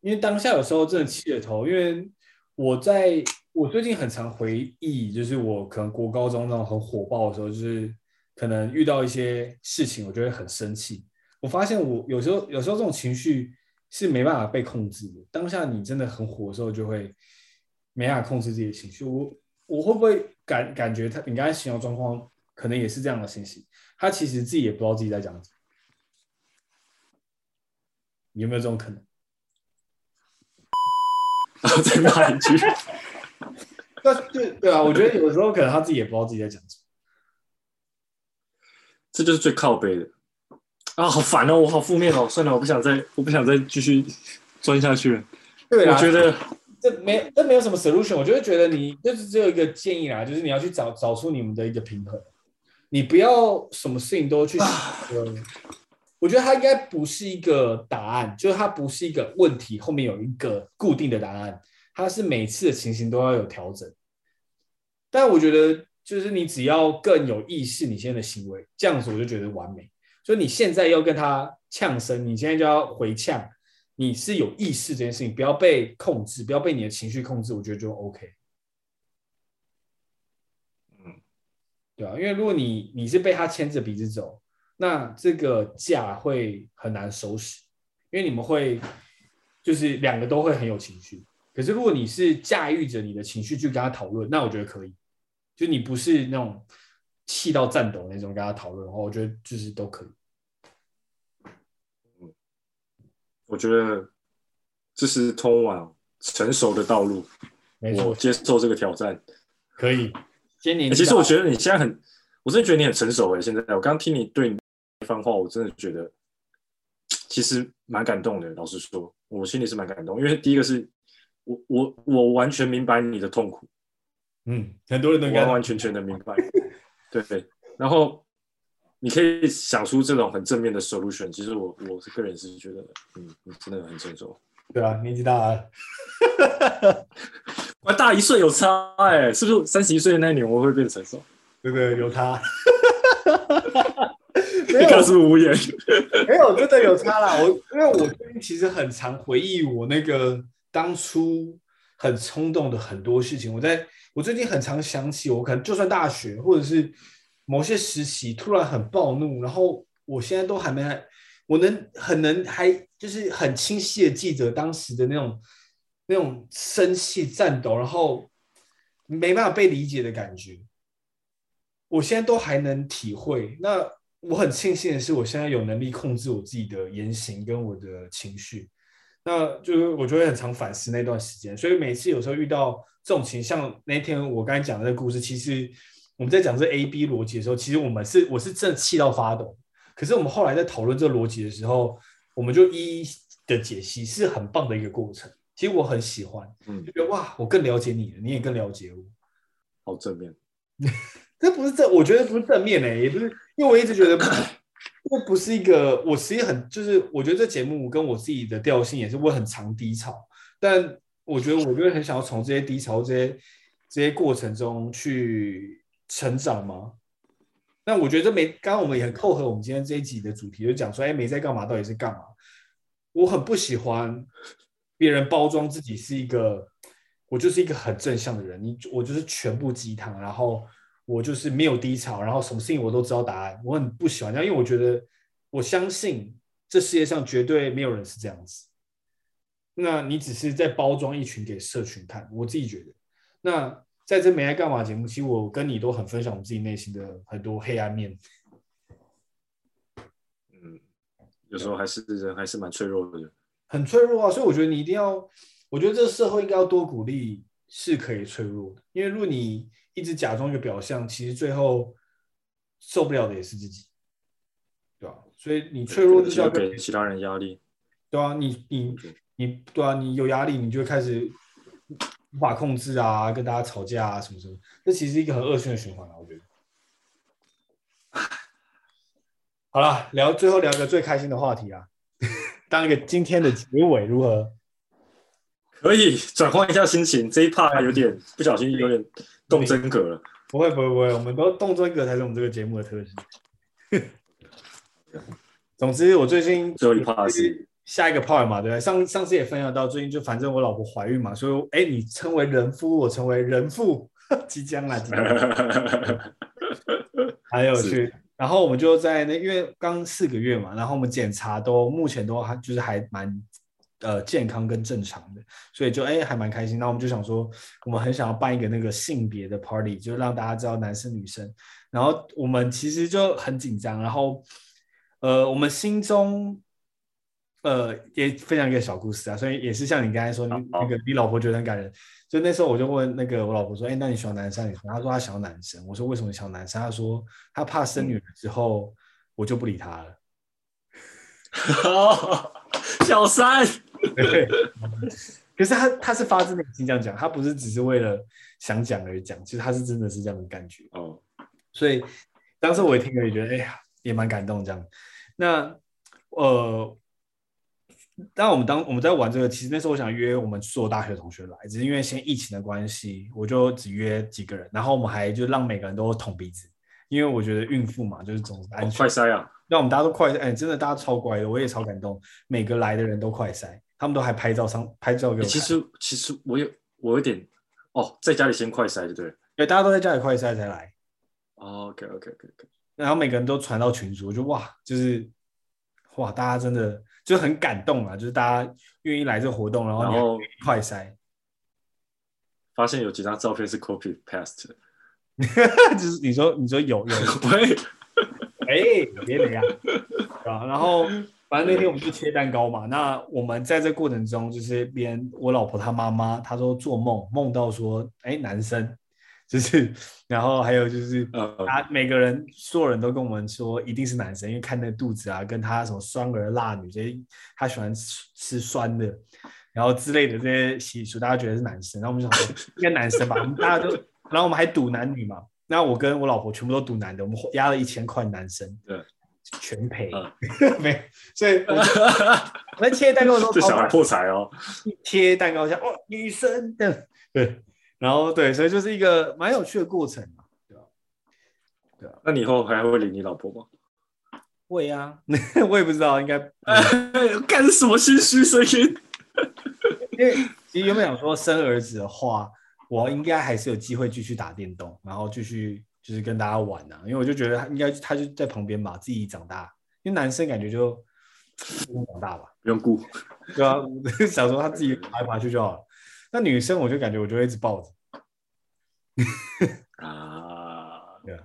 Speaker 1: 因为当下有时候真的气了头，因为我在我最近很常回忆，就是我可能国高中那种很火爆的时候，就是可能遇到一些事情，我就会很生气。我发现我有时候有时候这种情绪。是没办法被控制的。当下你真的很火的时候，就会没办法控制自己的情绪。我我会不会感感觉他？你刚才形容状况，可能也是这样的信息。他其实自己也不知道自己在讲什么。有没有这种可能？
Speaker 2: 再骂一句。
Speaker 1: 那对对啊，我觉得有时候可能他自己也不知道自己在讲什么。
Speaker 2: 这就是最靠背的。啊，好烦哦！我好负面哦。算了，我不想再，我不想再继续钻下去了。
Speaker 1: 对啊，
Speaker 2: 我觉得
Speaker 1: 这没，这没有什么 solution。我就会觉得你就是只有一个建议啦，就是你要去找找出你们的一个平衡。你不要什么事情都去想。我觉得它应该不是一个答案，就是它不是一个问题，后面有一个固定的答案。它是每次的情形都要有调整。但我觉得，就是你只要更有意识，你现在的行为，这样子我就觉得完美。所以你现在要跟他呛声，你现在就要回呛，你是有意识这件事情，不要被控制，不要被你的情绪控制，我觉得就 OK。
Speaker 2: 嗯，
Speaker 1: 对啊，因为如果你你是被他牵着鼻子走，那这个架会很难收拾，因为你们会就是两个都会很有情绪。可是如果你是驾驭着你的情绪去跟他讨论，那我觉得可以，就你不是那种。气到颤抖那种，跟他讨论的话，我觉得就是都可以。
Speaker 2: 嗯，我觉得这是通往成熟的道路。
Speaker 1: 没错，
Speaker 2: 接受这个挑战
Speaker 1: 可以。今年、
Speaker 2: 欸，其实我觉得你现在很，我真的觉得你很成熟哎。现在我刚听你对你番话，我真的觉得其实蛮感动的。老实说，我心里是蛮感动，因为第一个是我我我完全明白你的痛苦。
Speaker 1: 嗯，很多人都
Speaker 2: 完完全全的明白。对 对，然后你可以想出这种很正面的 solution。其实我我是个人是觉得，嗯，你真的很成熟。
Speaker 1: 对啊，年纪大了，
Speaker 2: 我大一岁有差哎，是不是三十一岁的那一年我会变成熟？
Speaker 1: 对对，有差。
Speaker 2: 没有是无言，
Speaker 1: 没有真的有差啦。我因为我最近其实很常回忆我那个当初很冲动的很多事情，我在。我最近很常想起，我可能就算大学或者是某些时期突然很暴怒，然后我现在都还没，我能很能还就是很清晰的记得当时的那种那种生气颤抖，然后没办法被理解的感觉。我现在都还能体会。那我很庆幸的是，我现在有能力控制我自己的言行跟我的情绪。那就是我就会很常反思那段时间，所以每次有时候遇到这种情况，像那天我刚才讲的那个故事，其实我们在讲这 A B 逻辑的时候，其实我们是我是真的气到发抖。可是我们后来在讨论这个逻辑的时候，我们就一一的解析，是很棒的一个过程。其实我很喜欢，嗯，就觉得哇，我更了解你了，你也更了解我，
Speaker 2: 好正面。
Speaker 1: 这不是正，我觉得不是正面诶、欸，也不是，因为我一直觉得。这不是一个，我其实很就是，我觉得这节目跟我自己的调性也是会很常低潮，但我觉得我就会很想要从这些低潮、这些这些过程中去成长吗。那我觉得这没，刚刚我们也很扣合我们今天这一集的主题，就讲说，哎，没在干嘛，到底是干嘛？我很不喜欢别人包装自己是一个，我就是一个很正向的人，你我就是全部鸡汤，然后。我就是没有低潮，然后什么事情我都知道答案。我很不喜欢这样，因为我觉得我相信这世界上绝对没有人是这样子。那你只是在包装一群给社群看，我自己觉得。那在这没爱干嘛节目，其实我跟你都很分享我自己内心的很多黑暗面。
Speaker 2: 嗯，有时候还是人还是蛮脆弱的，
Speaker 1: 很脆弱啊。所以我觉得你一定要，我觉得这个社会应该要多鼓励是可以脆弱的，因为如果你。一直假装一个表象，其实最后受不了的也是自己，对吧？所以你脆弱就是要
Speaker 2: 给其他人压力，
Speaker 1: 对啊，你你你，对啊，你有压力，你就会开始无法控制啊，跟大家吵架啊，什么什么，这其实是一个很恶性的循环啊，我觉得。好了，聊最后聊个最开心的话题啊，当一个今天的结尾如何？
Speaker 2: 可以转换一下心情，这一趴有点不小心有点。动真格了，
Speaker 1: 不会不会不会，我们都动真格才是我们这个节目的特色。总之，我最近
Speaker 2: 最后一 part 是
Speaker 1: 下一个 part 嘛，对不对？上上次也分享到，最近就反正我老婆怀孕嘛，所以哎，你称为人夫，我成为人父，即将来，即将来，还有趣。然后我们就在那，因为刚四个月嘛，然后我们检查都目前都还就是还蛮。呃，健康跟正常的，所以就哎还蛮开心。那我们就想说，我们很想要办一个那个性别的 party，就让大家知道男生女生。然后我们其实就很紧张。然后呃，我们心中呃也分享一个小故事啊，所以也是像你刚才说，你那个你老婆觉得很感人。就那时候我就问那个我老婆说，哎，那你喜欢男生女生？她说她喜欢男生。我说为什么你喜欢男生？她说她怕生女儿之后我就不理她了。
Speaker 2: 小三。
Speaker 1: 对，可是他他是发自内心这样讲，他不是只是为了想讲而讲，其实他是真的是这样的感觉哦。所以当时我一听了也觉得，哎呀，也蛮感动这样。那呃，当我们当我们在玩这个，其实那时候我想约我们所有大学同学来，只是因为先疫情的关系，我就只约几个人，然后我们还就让每个人都捅鼻子，因为我觉得孕妇嘛，就是总是安全。
Speaker 2: 快塞啊！
Speaker 1: 那我们大家都快筛，哎，真的大家超乖的，我也超感动，每个来的人都快塞。他们都还拍照上拍照给我。
Speaker 2: 其实其实我有我有点哦，在家里先快筛，对了对？
Speaker 1: 对，大家都在家里快塞才来。
Speaker 2: Oh, OK OK OK OK。
Speaker 1: 然后每个人都传到群组，我就哇，就是哇，大家真的就很感动啊！就是大家愿意来这个活动，然后然后快筛，
Speaker 2: 发现有几张照片是 copy paste，
Speaker 1: 就是你说你说有有
Speaker 2: 喂，
Speaker 1: 哎，别这样啊，然后。反正那天我们就切蛋糕嘛，那我们在这过程中，就是边我老婆她妈妈，她说做梦梦到说，哎，男生，就是，然后还有就是，他每个人所有人都跟我们说一定是男生，因为看那肚子啊，跟他什么酸儿辣女这些，他喜欢吃吃酸的，然后之类的这些习俗，大家觉得是男生，然后我们就想说应该男生吧，我们大家都，然后我们还赌男女嘛，那我跟我老婆全部都赌男的，我们压了一千块男生，
Speaker 2: 对。
Speaker 1: 全赔，没，所以 我们切蛋糕的时候，
Speaker 2: 这小孩破财哦。
Speaker 1: 切蛋糕下，哦，女生的，对，然后对，所以就是一个蛮有趣的过程嘛，对吧？对啊，
Speaker 2: 那你以后还会理你老婆吗？
Speaker 1: 会啊，我也不知道，应该
Speaker 2: 干什么心虚声音？
Speaker 1: 因为其实原本想说生儿子的话，我应该还是有机会继续打电动，然后继续。就是跟大家玩呐、啊，因为我就觉得他应该他就在旁边吧，自己长大。因为男生感觉就不用长大吧，
Speaker 2: 不用顾，
Speaker 1: 对啊，想说他自己爬来爬去就好了。那女生我就感觉我就会一直抱着。
Speaker 2: 啊，
Speaker 1: 对啊，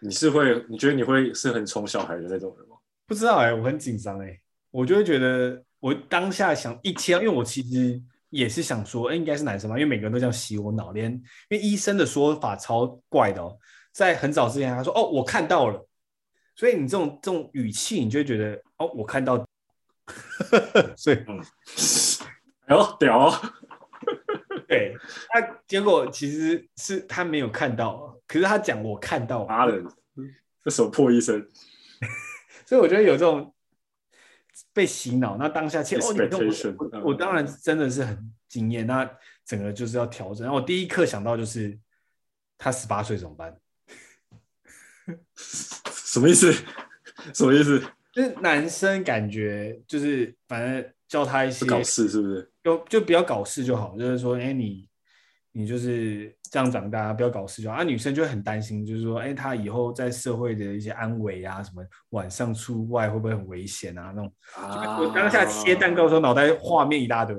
Speaker 2: 你是会？你觉得你会是很宠小孩的那种人吗？
Speaker 1: 不知道哎、欸，我很紧张哎，我就会觉得我当下想一切，因为我其实也是想说，哎、欸，应该是男生吧，因为每个人都这样洗我脑，连因为医生的说法超怪的哦，在很早之前他说，哦，我看到了，所以你这种这种语气，你就会觉得，哦，我看到，所以，嗯，
Speaker 2: 哎呦，屌哦！
Speaker 1: 对，那结果其实是他没有看到，可是他讲我看到，
Speaker 2: 妈的，这什么破医生？
Speaker 1: 所以我觉得有这种被洗脑，那当下其实哦，我，我当然真的是很惊艳，那整个就是要调整。然后我第一刻想到就是他十八岁怎么办？
Speaker 2: 什么意思？什么意思？
Speaker 1: 就是男生感觉就是反正教他一些
Speaker 2: 搞事是不是？
Speaker 1: 就就不要搞事就好，就是说，哎，你你就是这样长大，不要搞事就好。啊，女生就会很担心，就是说，哎，她以后在社会的一些安危啊，什么晚上出外会不会很危险啊？那种，啊、我当下切蛋糕的时候，脑袋画面一大堆，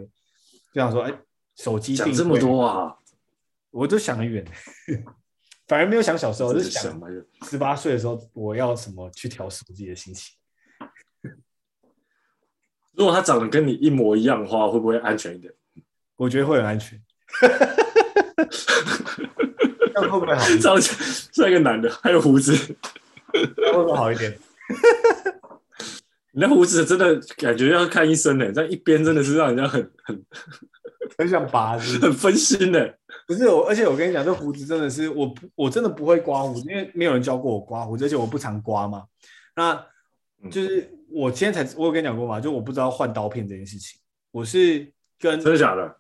Speaker 1: 就想说，哎，手机
Speaker 2: 讲这么多啊，
Speaker 1: 我都想很远，反而没有想小时候，就是想十八岁的时候我要什么去调适自己的心情。
Speaker 2: 如果他长得跟你一模一样的话，会不会安全一点？
Speaker 1: 我觉得会很安全。那会不会好？
Speaker 2: 长像一个男的，还有胡子，
Speaker 1: 会不会好一点？
Speaker 2: 你那胡子真的感觉要看医生呢，在一边真的是让人家很很
Speaker 1: 很想拔，
Speaker 2: 很分心呢。
Speaker 1: 不是我，而且我跟你讲，这胡子真的是我，我真的不会刮胡子，因为没有人教过我刮胡子，而且我不常刮嘛。那就是。嗯我今天才，我有跟你讲过嘛，就我不知道换刀片这件事情。我是跟
Speaker 2: 真的假的？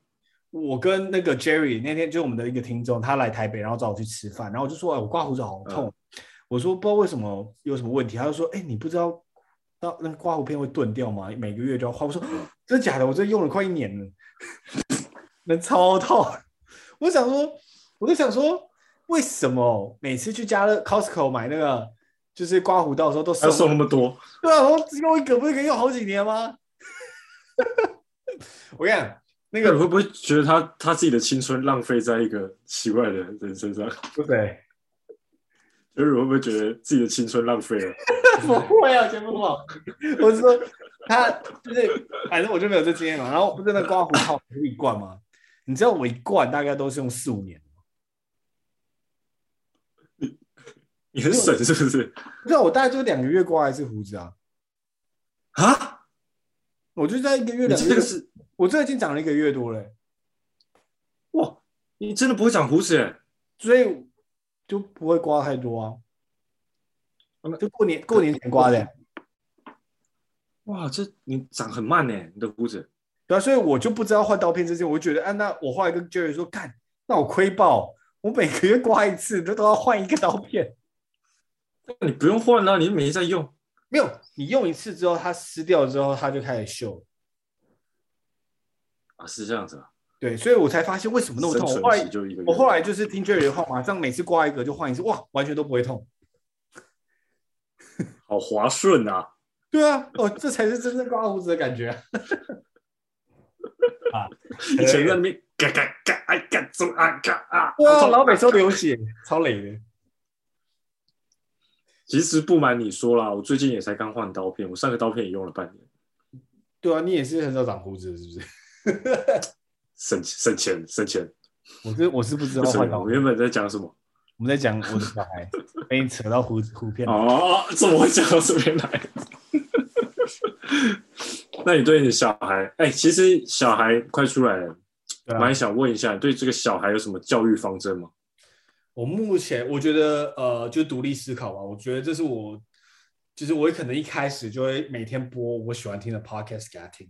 Speaker 1: 我跟那个 Jerry 那天就我们的一个听众，他来台北，然后找我去吃饭，然后我就说，哎，我刮胡子好痛。嗯、我说不知道为什么有什么问题，他就说，哎，你不知道到那个刮胡片会钝掉吗？每个月就要换。我说真的假的？我这用了快一年了，那超痛。我想说，我就想说，为什么每次去家乐 Costco 买那个？就是刮胡刀的时候都送
Speaker 2: 要送那么多，
Speaker 1: 对啊，我只用一个不是可以用好几年吗？我跟你讲，那个
Speaker 2: 你会不会觉得他他自己的青春浪费在一个奇怪的人身上？
Speaker 1: 不对，
Speaker 2: 就是会不会觉得自己的青春浪费了？
Speaker 1: 不会啊，全部不好。我是说他就是，反正我就没有这经验嘛。然后不是那刮胡刀一罐吗？你知道我一罐大概都是用四五年。
Speaker 2: 你很省是不是？
Speaker 1: 不是，我大概就两个月刮一次胡子啊。
Speaker 2: 啊？
Speaker 1: 我就在一个月两个月，这个是我这已经长了一个月多了。
Speaker 2: 哇，你真的不会长胡子哎，
Speaker 1: 所以就不会刮太多啊。就过年过年前刮的。
Speaker 2: 哇，这你长很慢呢，你的胡子。
Speaker 1: 对啊，所以我就不知道换刀片之前，我就觉得，啊，那我后来跟 Jerry 说，干，那我亏爆，我每个月刮一次，这都要换一个刀片。
Speaker 2: 你不用换啊，你每天在用。
Speaker 1: 没有，你用一次之后，它撕掉之后，它就开始锈。
Speaker 2: 啊，是这样子啊。
Speaker 1: 对，所以我才发现为什么那么痛。我后来，我后来就是听 Jerry 的话，马上每次刮一个就换一次，哇，完全都不会痛。
Speaker 2: 好滑顺啊！
Speaker 1: 对啊，哦，这才是真正刮胡子的感觉啊！啊，
Speaker 2: 以前在那边嘎嘎嘎，哎嘎中啊嘎啊，
Speaker 1: 哇，老每次都流血，超累的。
Speaker 2: 其实不瞒你说啦，我最近也才刚换刀片，我上个刀片也用了半年。
Speaker 1: 对啊，你也是很少长胡子，是不是？
Speaker 2: 省 省钱省钱。
Speaker 1: 我是我是不知道换刀。
Speaker 2: 我原本在讲什么？
Speaker 1: 我们在讲我的小孩，被你扯到胡子胡片。
Speaker 2: 哦，怎么会讲到这边来？那你对你的小孩，哎、欸，其实小孩快出来了，蛮、啊、想问一下，你对这个小孩有什么教育方针吗？
Speaker 1: 我目前我觉得，呃，就独立思考吧。我觉得这是我，就是我可能一开始就会每天播我喜欢听的 podcast 给他听。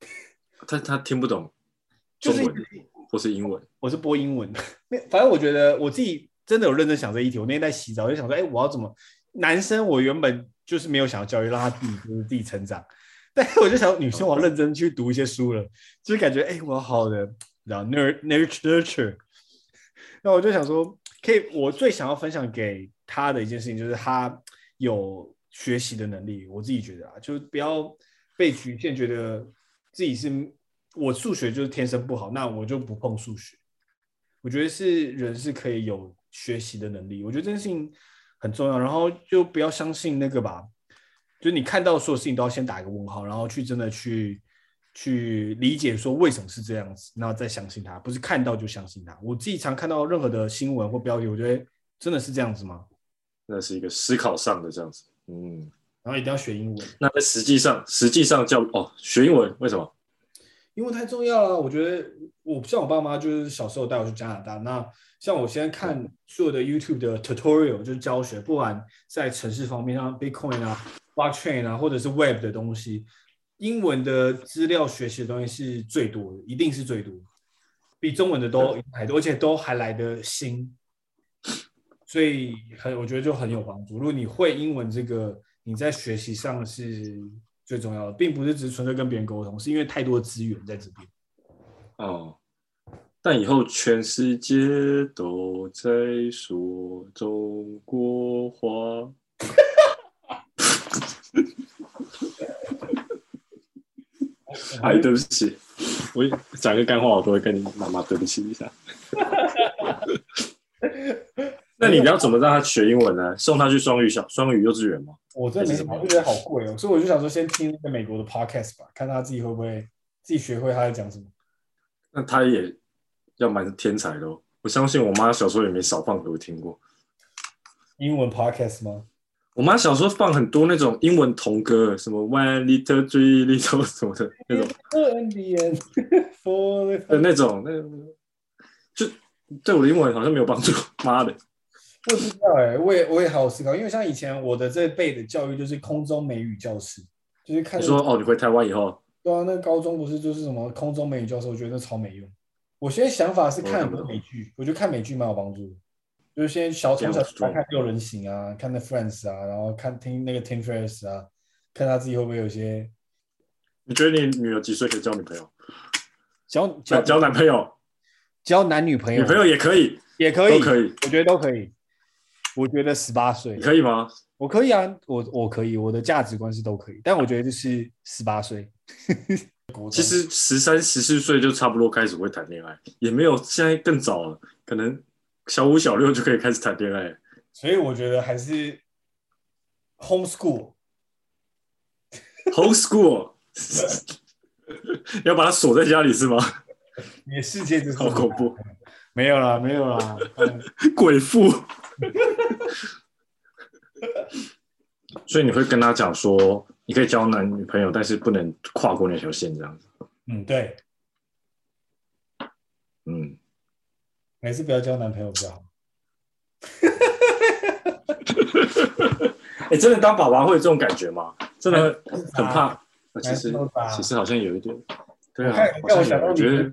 Speaker 2: 他他听不懂 中文，就是，或是英文。
Speaker 1: 我是播英文的。反正我觉得我自己真的有认真想这一题。我那天在洗澡，我就想说，哎，我要怎么？男生我原本就是没有想要教育，让他自己就是自己成长。但是我就想，女生我要认真去读一些书了，就是感觉，哎，我好的，然后 nurture。那我就想说，可以，我最想要分享给他的一件事情，就是他有学习的能力。我自己觉得啊，就不要被局限，觉得自己是我数学就是天生不好，那我就不碰数学。我觉得是人是可以有学习的能力。我觉得这件事情很重要，然后就不要相信那个吧，就是你看到所有事情都要先打一个问号，然后去真的去去理解说为什么是这样子，然后再相信他，不是看到就相信他。我自己常看到任何的新闻或标题，我觉得真的是这样子吗？
Speaker 2: 那是一个思考上的这样子，嗯。
Speaker 1: 然后一定要学英文。
Speaker 2: 那在实际上，实际上教哦，学英文为什么？
Speaker 1: 因为太重要了。我觉得我像我爸妈，就是小时候带我去加拿大。那像我现在看所有的 YouTube 的 tutorial，就是教学，不管在城市方面，像 Bitcoin 啊、Blockchain 啊，或者是 Web 的东西，英文的资料学习的东西是最多的，一定是最多，比中文的都还多，而且都还来得新。所以很，我觉得就很有帮助。如果你会英文这个。你在学习上是最重要的，并不是只是纯粹跟别人沟通，是因为太多资源在这边。
Speaker 2: 哦，但以后全世界都在说中国话。哎，对不起，我讲个干话，我都会跟你妈妈对不起一下。那你要怎么让他学英文呢？送他去双语小双语幼稚园吗？
Speaker 1: 我真的没什么，就觉得好贵哦，所以我就想说，先听那个美国的 podcast 吧，看他自己会不会自己学会他在讲什么。
Speaker 2: 那他也要蛮天才的哦，我相信我妈小时候也没少放给我听过。
Speaker 1: 英文 podcast 吗？
Speaker 2: 我妈小时候放很多那种英文童歌，什么 One Little Three Little 什么的 那种。的那种，那就对我的英文好像没有帮助。妈的！
Speaker 1: 不知道哎、欸，我也我也好好思考，因为像以前我的这辈的教育就是空中美语教室，就是看
Speaker 2: 你说哦，你回台湾以后，
Speaker 1: 对啊，那高中不是就是什么空中美语教室，我觉得那超没用。我现在想法是看很多美剧，我觉得看美剧蛮有帮助的，就是先小从小看六人行啊，看那 Friends 啊，然后看听那个 Tim Ferriss 啊，看他自己会不会有些。
Speaker 2: 你觉得你女儿几岁可以交女朋友？
Speaker 1: 交交
Speaker 2: 交男朋友？
Speaker 1: 交男女朋友？
Speaker 2: 女朋友也可以，
Speaker 1: 也可以，
Speaker 2: 都可以，
Speaker 1: 我觉得都可以。我觉得十八
Speaker 2: 岁，可以吗？
Speaker 1: 我可以啊，我我可以，我的价值观是都可以，但我觉得就是十八岁。
Speaker 2: 其实十三、十四岁就差不多开始会谈恋爱，也没有现在更早了，可能小五、小六就可以开始谈恋爱。
Speaker 1: 所以我觉得还是 home school，home
Speaker 2: school，要把它锁在家里是吗？
Speaker 1: 你的世界就是
Speaker 2: 好恐怖。
Speaker 1: 没有啦，没有啦，
Speaker 2: 鬼父。所以你会跟他讲说，你可以交男女朋友，但是不能跨过那条线，这样子。
Speaker 1: 嗯，对。
Speaker 2: 嗯，
Speaker 1: 还是不要交男朋友比较好。
Speaker 2: 哎、欸，真的当爸爸会有这种感觉吗？真的很怕。其实其实好像有一点。对啊，
Speaker 1: 让我想到觉得，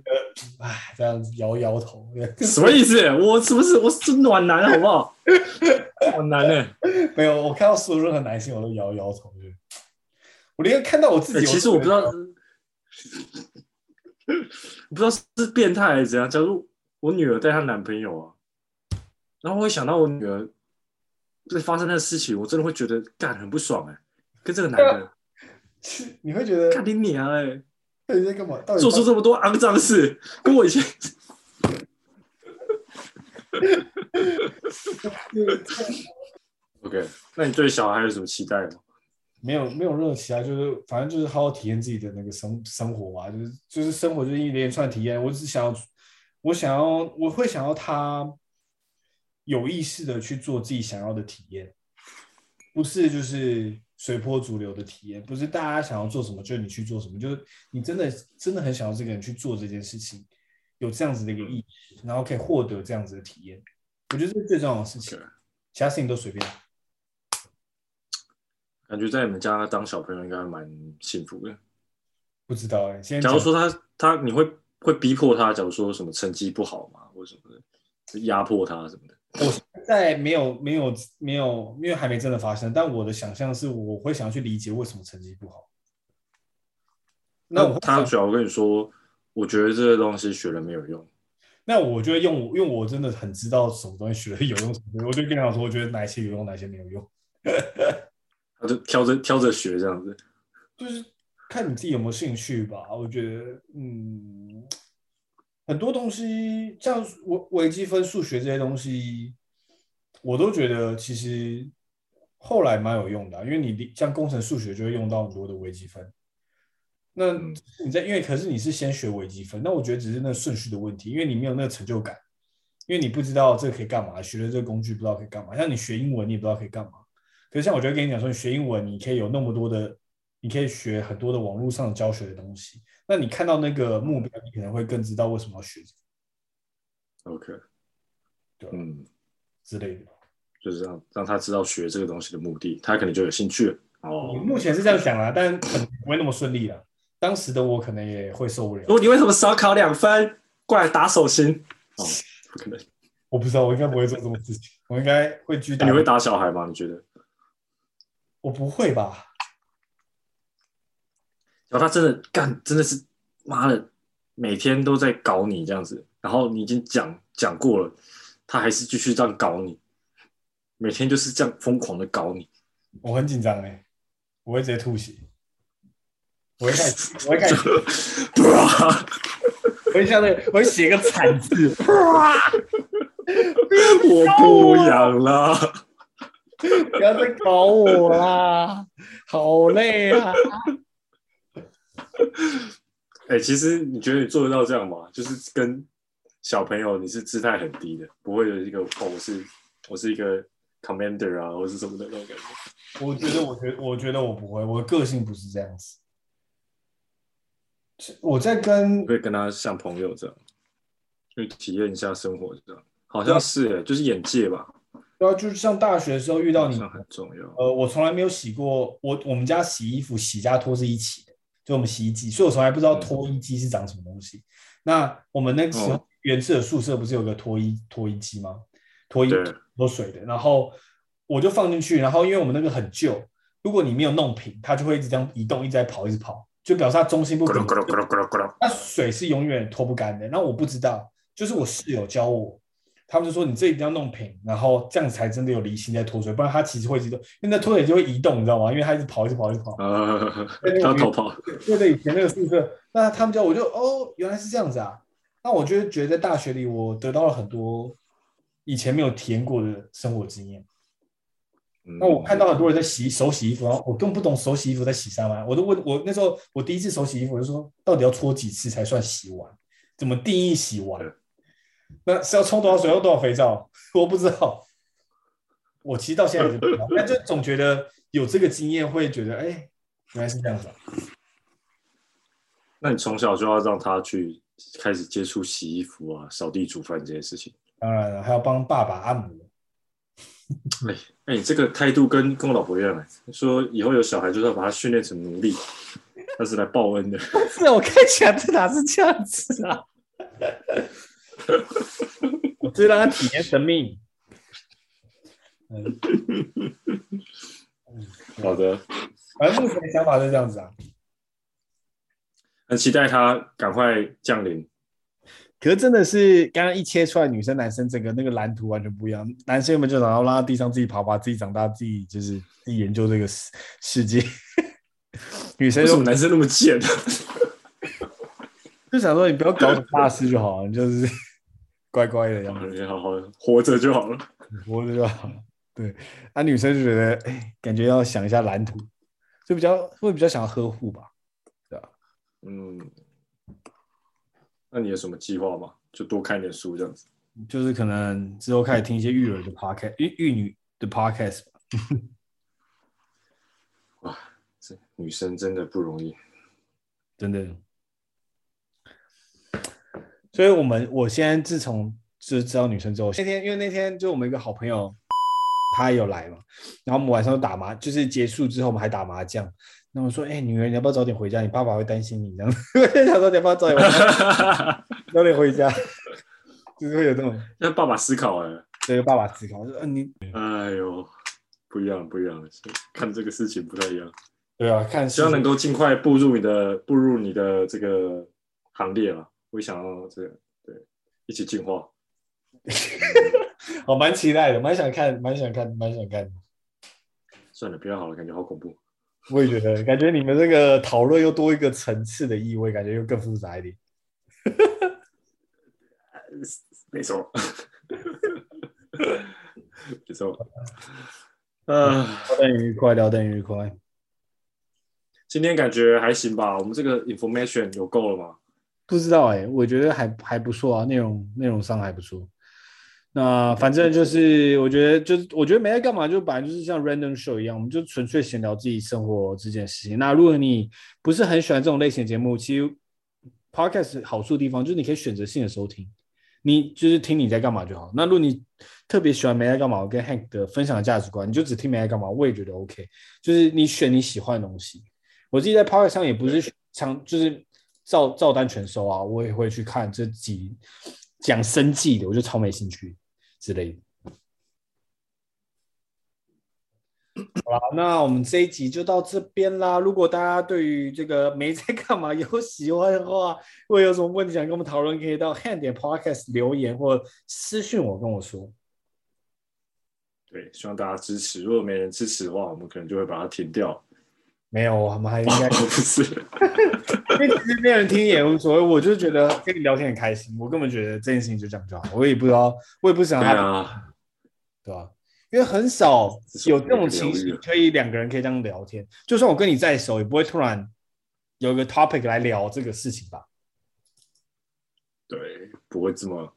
Speaker 1: 哎，这样子摇摇头，
Speaker 2: 什么意思？我是不是我是暖男，好不好？暖男呢？
Speaker 1: 没有，我看到所有任何男性，我都摇摇头。我连看到我自己，
Speaker 2: 其实我不知道，不知道是变态还是怎样。假如我女儿带她男朋友啊，然后我会想到我女儿对发生那个事情，我真的会觉得干很不爽哎，跟这个男的，
Speaker 1: 你会觉得
Speaker 2: 干你娘哎。
Speaker 1: 你在干嘛？
Speaker 2: 做出这么多肮脏事，跟我以前。OK，那你对小孩有什么期待吗？
Speaker 1: 没有，没有任何期待，就是反正就是好好体验自己的那个生生活嘛，就是就是生活就是一连串体验。我只想要，我想要，我会想要他有意识的去做自己想要的体验，不是就是。随波逐流的体验，不是大家想要做什么就你去做什么，就是你真的真的很想要这个人去做这件事情，有这样子的一个意识，然后可以获得这样子的体验，我觉得这是最重要的事情，其他事情都随便。
Speaker 2: 感觉在你们家当小朋友应该蛮幸福的。
Speaker 1: 不知道哎、欸，现
Speaker 2: 在假如说他他你会会逼迫他，假如说什么成绩不好嘛，或者什么的，压迫他什么的。
Speaker 1: 我现在没有没有没有，因为还没真的发生。但我的想象是，我会想要去理解为什么成绩不好。
Speaker 2: 那我他主要我跟你说，我觉得这个东西学了没有用。
Speaker 1: 那我就会用，因为我真的很知道什么东西学了有用，什么我就跟他说，我觉得哪些有用，哪些没有用。
Speaker 2: 他就挑着挑着学这样子，
Speaker 1: 就是看你自己有没有兴趣吧。我觉得，嗯。很多东西，像微微积分、数学这些东西，我都觉得其实后来蛮有用的、啊，因为你像工程数学就会用到很多的微积分。那你在因为可是你是先学微积分，那我觉得只是那个顺序的问题，因为你没有那个成就感，因为你不知道这个可以干嘛，学了这个工具不知道可以干嘛。像你学英文，你也不知道可以干嘛。可是像我觉得跟你讲说，你学英文，你可以有那么多的，你可以学很多的网络上教学的东西。那你看到那个目标，你可能会更知道为什么要学。
Speaker 2: OK，
Speaker 1: 对，嗯，之类的，
Speaker 2: 就是让让他知道学这个东西的目的，他可能就有兴趣了。哦，
Speaker 1: 目前是这样想啊，但可能不会那么顺利了。当时的我可能也会受不了。
Speaker 2: 哦，你为什么少考两分？过来打手心？哦，不可能，
Speaker 1: 我不知道，我应该不会做这种事情。我应该会去打。
Speaker 2: 你会打小孩吗？你觉得？
Speaker 1: 我不会吧？
Speaker 2: 然后他真的干，真的是妈的，每天都在搞你这样子。然后你已经讲讲过了，他还是继续这样搞你，每天就是这样疯狂的搞你。
Speaker 1: 我很紧张哎，我会直接吐血。我会看，我会看，我会像那个，我会写个惨字，
Speaker 2: 我不养了，
Speaker 1: 不要再搞我啦，好累啊！
Speaker 2: 哎、欸，其实你觉得你做得到这样吗？就是跟小朋友，你是姿态很低的，不会有一个哦，我是我是一个 commander 啊，或是什么的那种感觉。
Speaker 1: 我觉得，我觉得，我觉得我不会，我的个性不是这样子。我在跟
Speaker 2: 会跟他像朋友这样，去体验一下生活这样，好像是哎，就是眼界吧。
Speaker 1: 对啊，就是上大学的时候遇到你，
Speaker 2: 很重要。
Speaker 1: 呃，我从来没有洗过，我我们家洗衣服洗家拖是一起的，就我们洗衣机，所以我从来不知道脱衣机是长什么东西。嗯、那我们那个时候原始的宿舍不是有个脱衣脱衣机吗？脱衣脱水的，然后我就放进去，然后因为我们那个很旧，如果你没有弄平，它就会一直这样移动，一直在跑，一直跑。就表示它中心不平，那水是永远脱不干的。那我不知道，就是我室友教我，他们就说你这一定要弄平，然后这样才真的有离心在脱水，不然它其实会移动，因为那脱水就会移动，你知道吗？因为它一直跑，一直跑，一直跑。
Speaker 2: 啊，它逃跑。
Speaker 1: 对对，以前那个宿舍，那他们教我就哦，原来是这样子啊。那我就觉得在大学里，我得到了很多以前没有体验过的生活经验。那我看到很多人在洗手洗衣服，然后我更不懂手洗衣服在洗啥嘛，我都问我那时候我第一次手洗衣服，我就说到底要搓几次才算洗完？怎么定义洗完？那是要冲多少水，用多少肥皂？我不知道。我其实到现在也不知道，但就总觉得有这个经验，会觉得哎，原来是这样子啊。
Speaker 2: 那你从小就要让他去开始接触洗衣服啊、扫地、煮饭这些事情？
Speaker 1: 当然了，还要帮爸爸按摩。
Speaker 2: 哎哎，你这个态度跟跟我老婆一样哎，说以后有小孩就是要把他训练成奴隶，他是来报恩的。
Speaker 1: 是我看起来这哪是这样子啊？我只是让他体验生命。嗯，
Speaker 2: 好的。
Speaker 1: 反正目前的想法是这样子啊，
Speaker 2: 很期待他赶快降临。
Speaker 1: 可是真的是刚刚一切出来，女生男生整个那个蓝图完全不一样。男生们就然后拉到地上自己跑吧，自己长大，自己就是自己研究这个世世界。女生为什么
Speaker 2: 男生那么贱？
Speaker 1: 就想说你不要搞什么大事就好了，你就是乖乖的样子，
Speaker 2: 你好好活着就好了，
Speaker 1: 活着就好了。对，那、啊、女生就觉得哎，感觉要想一下蓝图，就比较会比较想要呵护吧，对吧？
Speaker 2: 嗯。那你有什么计划吗？就多看点书这样子。
Speaker 1: 就是可能之后开始听一些育儿的 podcast，育育女的 podcast。
Speaker 2: 哇，这女生真的不容易，
Speaker 1: 真的。所以我们我现在自从知知道女生之后，那天因为那天就我们一个好朋友，他也有来嘛，然后我们晚上打麻，就是结束之后我们还打麻将。那我说，哎、欸，女儿，你要不要早点回家？你爸爸会担心你这样子。我想说，你要不要早点回家？早点回家，就是会有这种
Speaker 2: 让爸爸思考哎，
Speaker 1: 对，爸爸思考。我说，嗯、啊，你，
Speaker 2: 哎呦，不一样，不一样，看这个事情不太一样。
Speaker 1: 对啊，看
Speaker 2: 希望能够尽快步入你的步入你的这个行列了。我也想要这样，对，一起进化。
Speaker 1: 我蛮期待的，蛮想看，蛮想看，蛮想看。
Speaker 2: 算了，不要好了，感觉好恐怖。
Speaker 1: 我也觉得，感觉你们这个讨论又多一个层次的意味，感觉又更复杂一点。
Speaker 2: 没错。没错。呃，
Speaker 1: 聊得愉快，聊得愉快。
Speaker 2: 今天感觉还行吧？我们这个 information 有够了吗？
Speaker 1: 不知道哎、欸，我觉得还还不错啊，内容内容上还不错。那反正就是，我觉得就是，我觉得没在干嘛，就本来就是像 random show 一样，我们就纯粹闲聊自己生活这件事情。那如果你不是很喜欢这种类型的节目，其实 podcast 好处的地方就是你可以选择性的收听，你就是听你在干嘛就好。那如果你特别喜欢没在干嘛，我跟 Hank 的分享的价值观，你就只听没在干嘛，我也觉得 OK。就是你选你喜欢的东西。我自己在 podcast 上也不是常就是照照单全收啊，我也会去看这几讲生计的，我就超没兴趣。之类的。好了，那我们这一集就到这边啦。如果大家对于这个没在干嘛有喜欢的话，或有什么问题想跟我们讨论，可以到 Hand 点 Podcast 留言或私讯我跟我说。
Speaker 2: 对，希望大家支持。如果没人支持的话，我们可能就会把它停掉。
Speaker 1: 没有，我们还 应该
Speaker 2: 不是，
Speaker 1: 因为其实没有人听也无所谓。我就觉得跟你聊天很开心，我根本觉得这件事情就这样就好。我也不知道，我也不想他，对啊，对吧？因为很少有这种情形，可以两个人可以这样聊天。就算我跟你再熟，也不会突然有一个 topic 来聊这个事情吧？
Speaker 2: 对，不会这么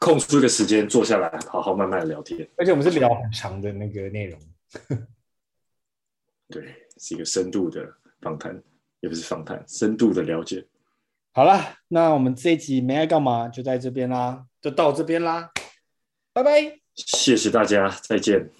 Speaker 2: 空出一个时间坐下来，好好慢慢的聊天。
Speaker 1: 而且我们是聊很长的那个内容，
Speaker 2: 对。是一个深度的访谈，也不是访谈，深度的了解。
Speaker 1: 好了，那我们这一集没爱干嘛，就在这边啦，就到这边啦，拜拜，
Speaker 2: 谢谢大家，再见。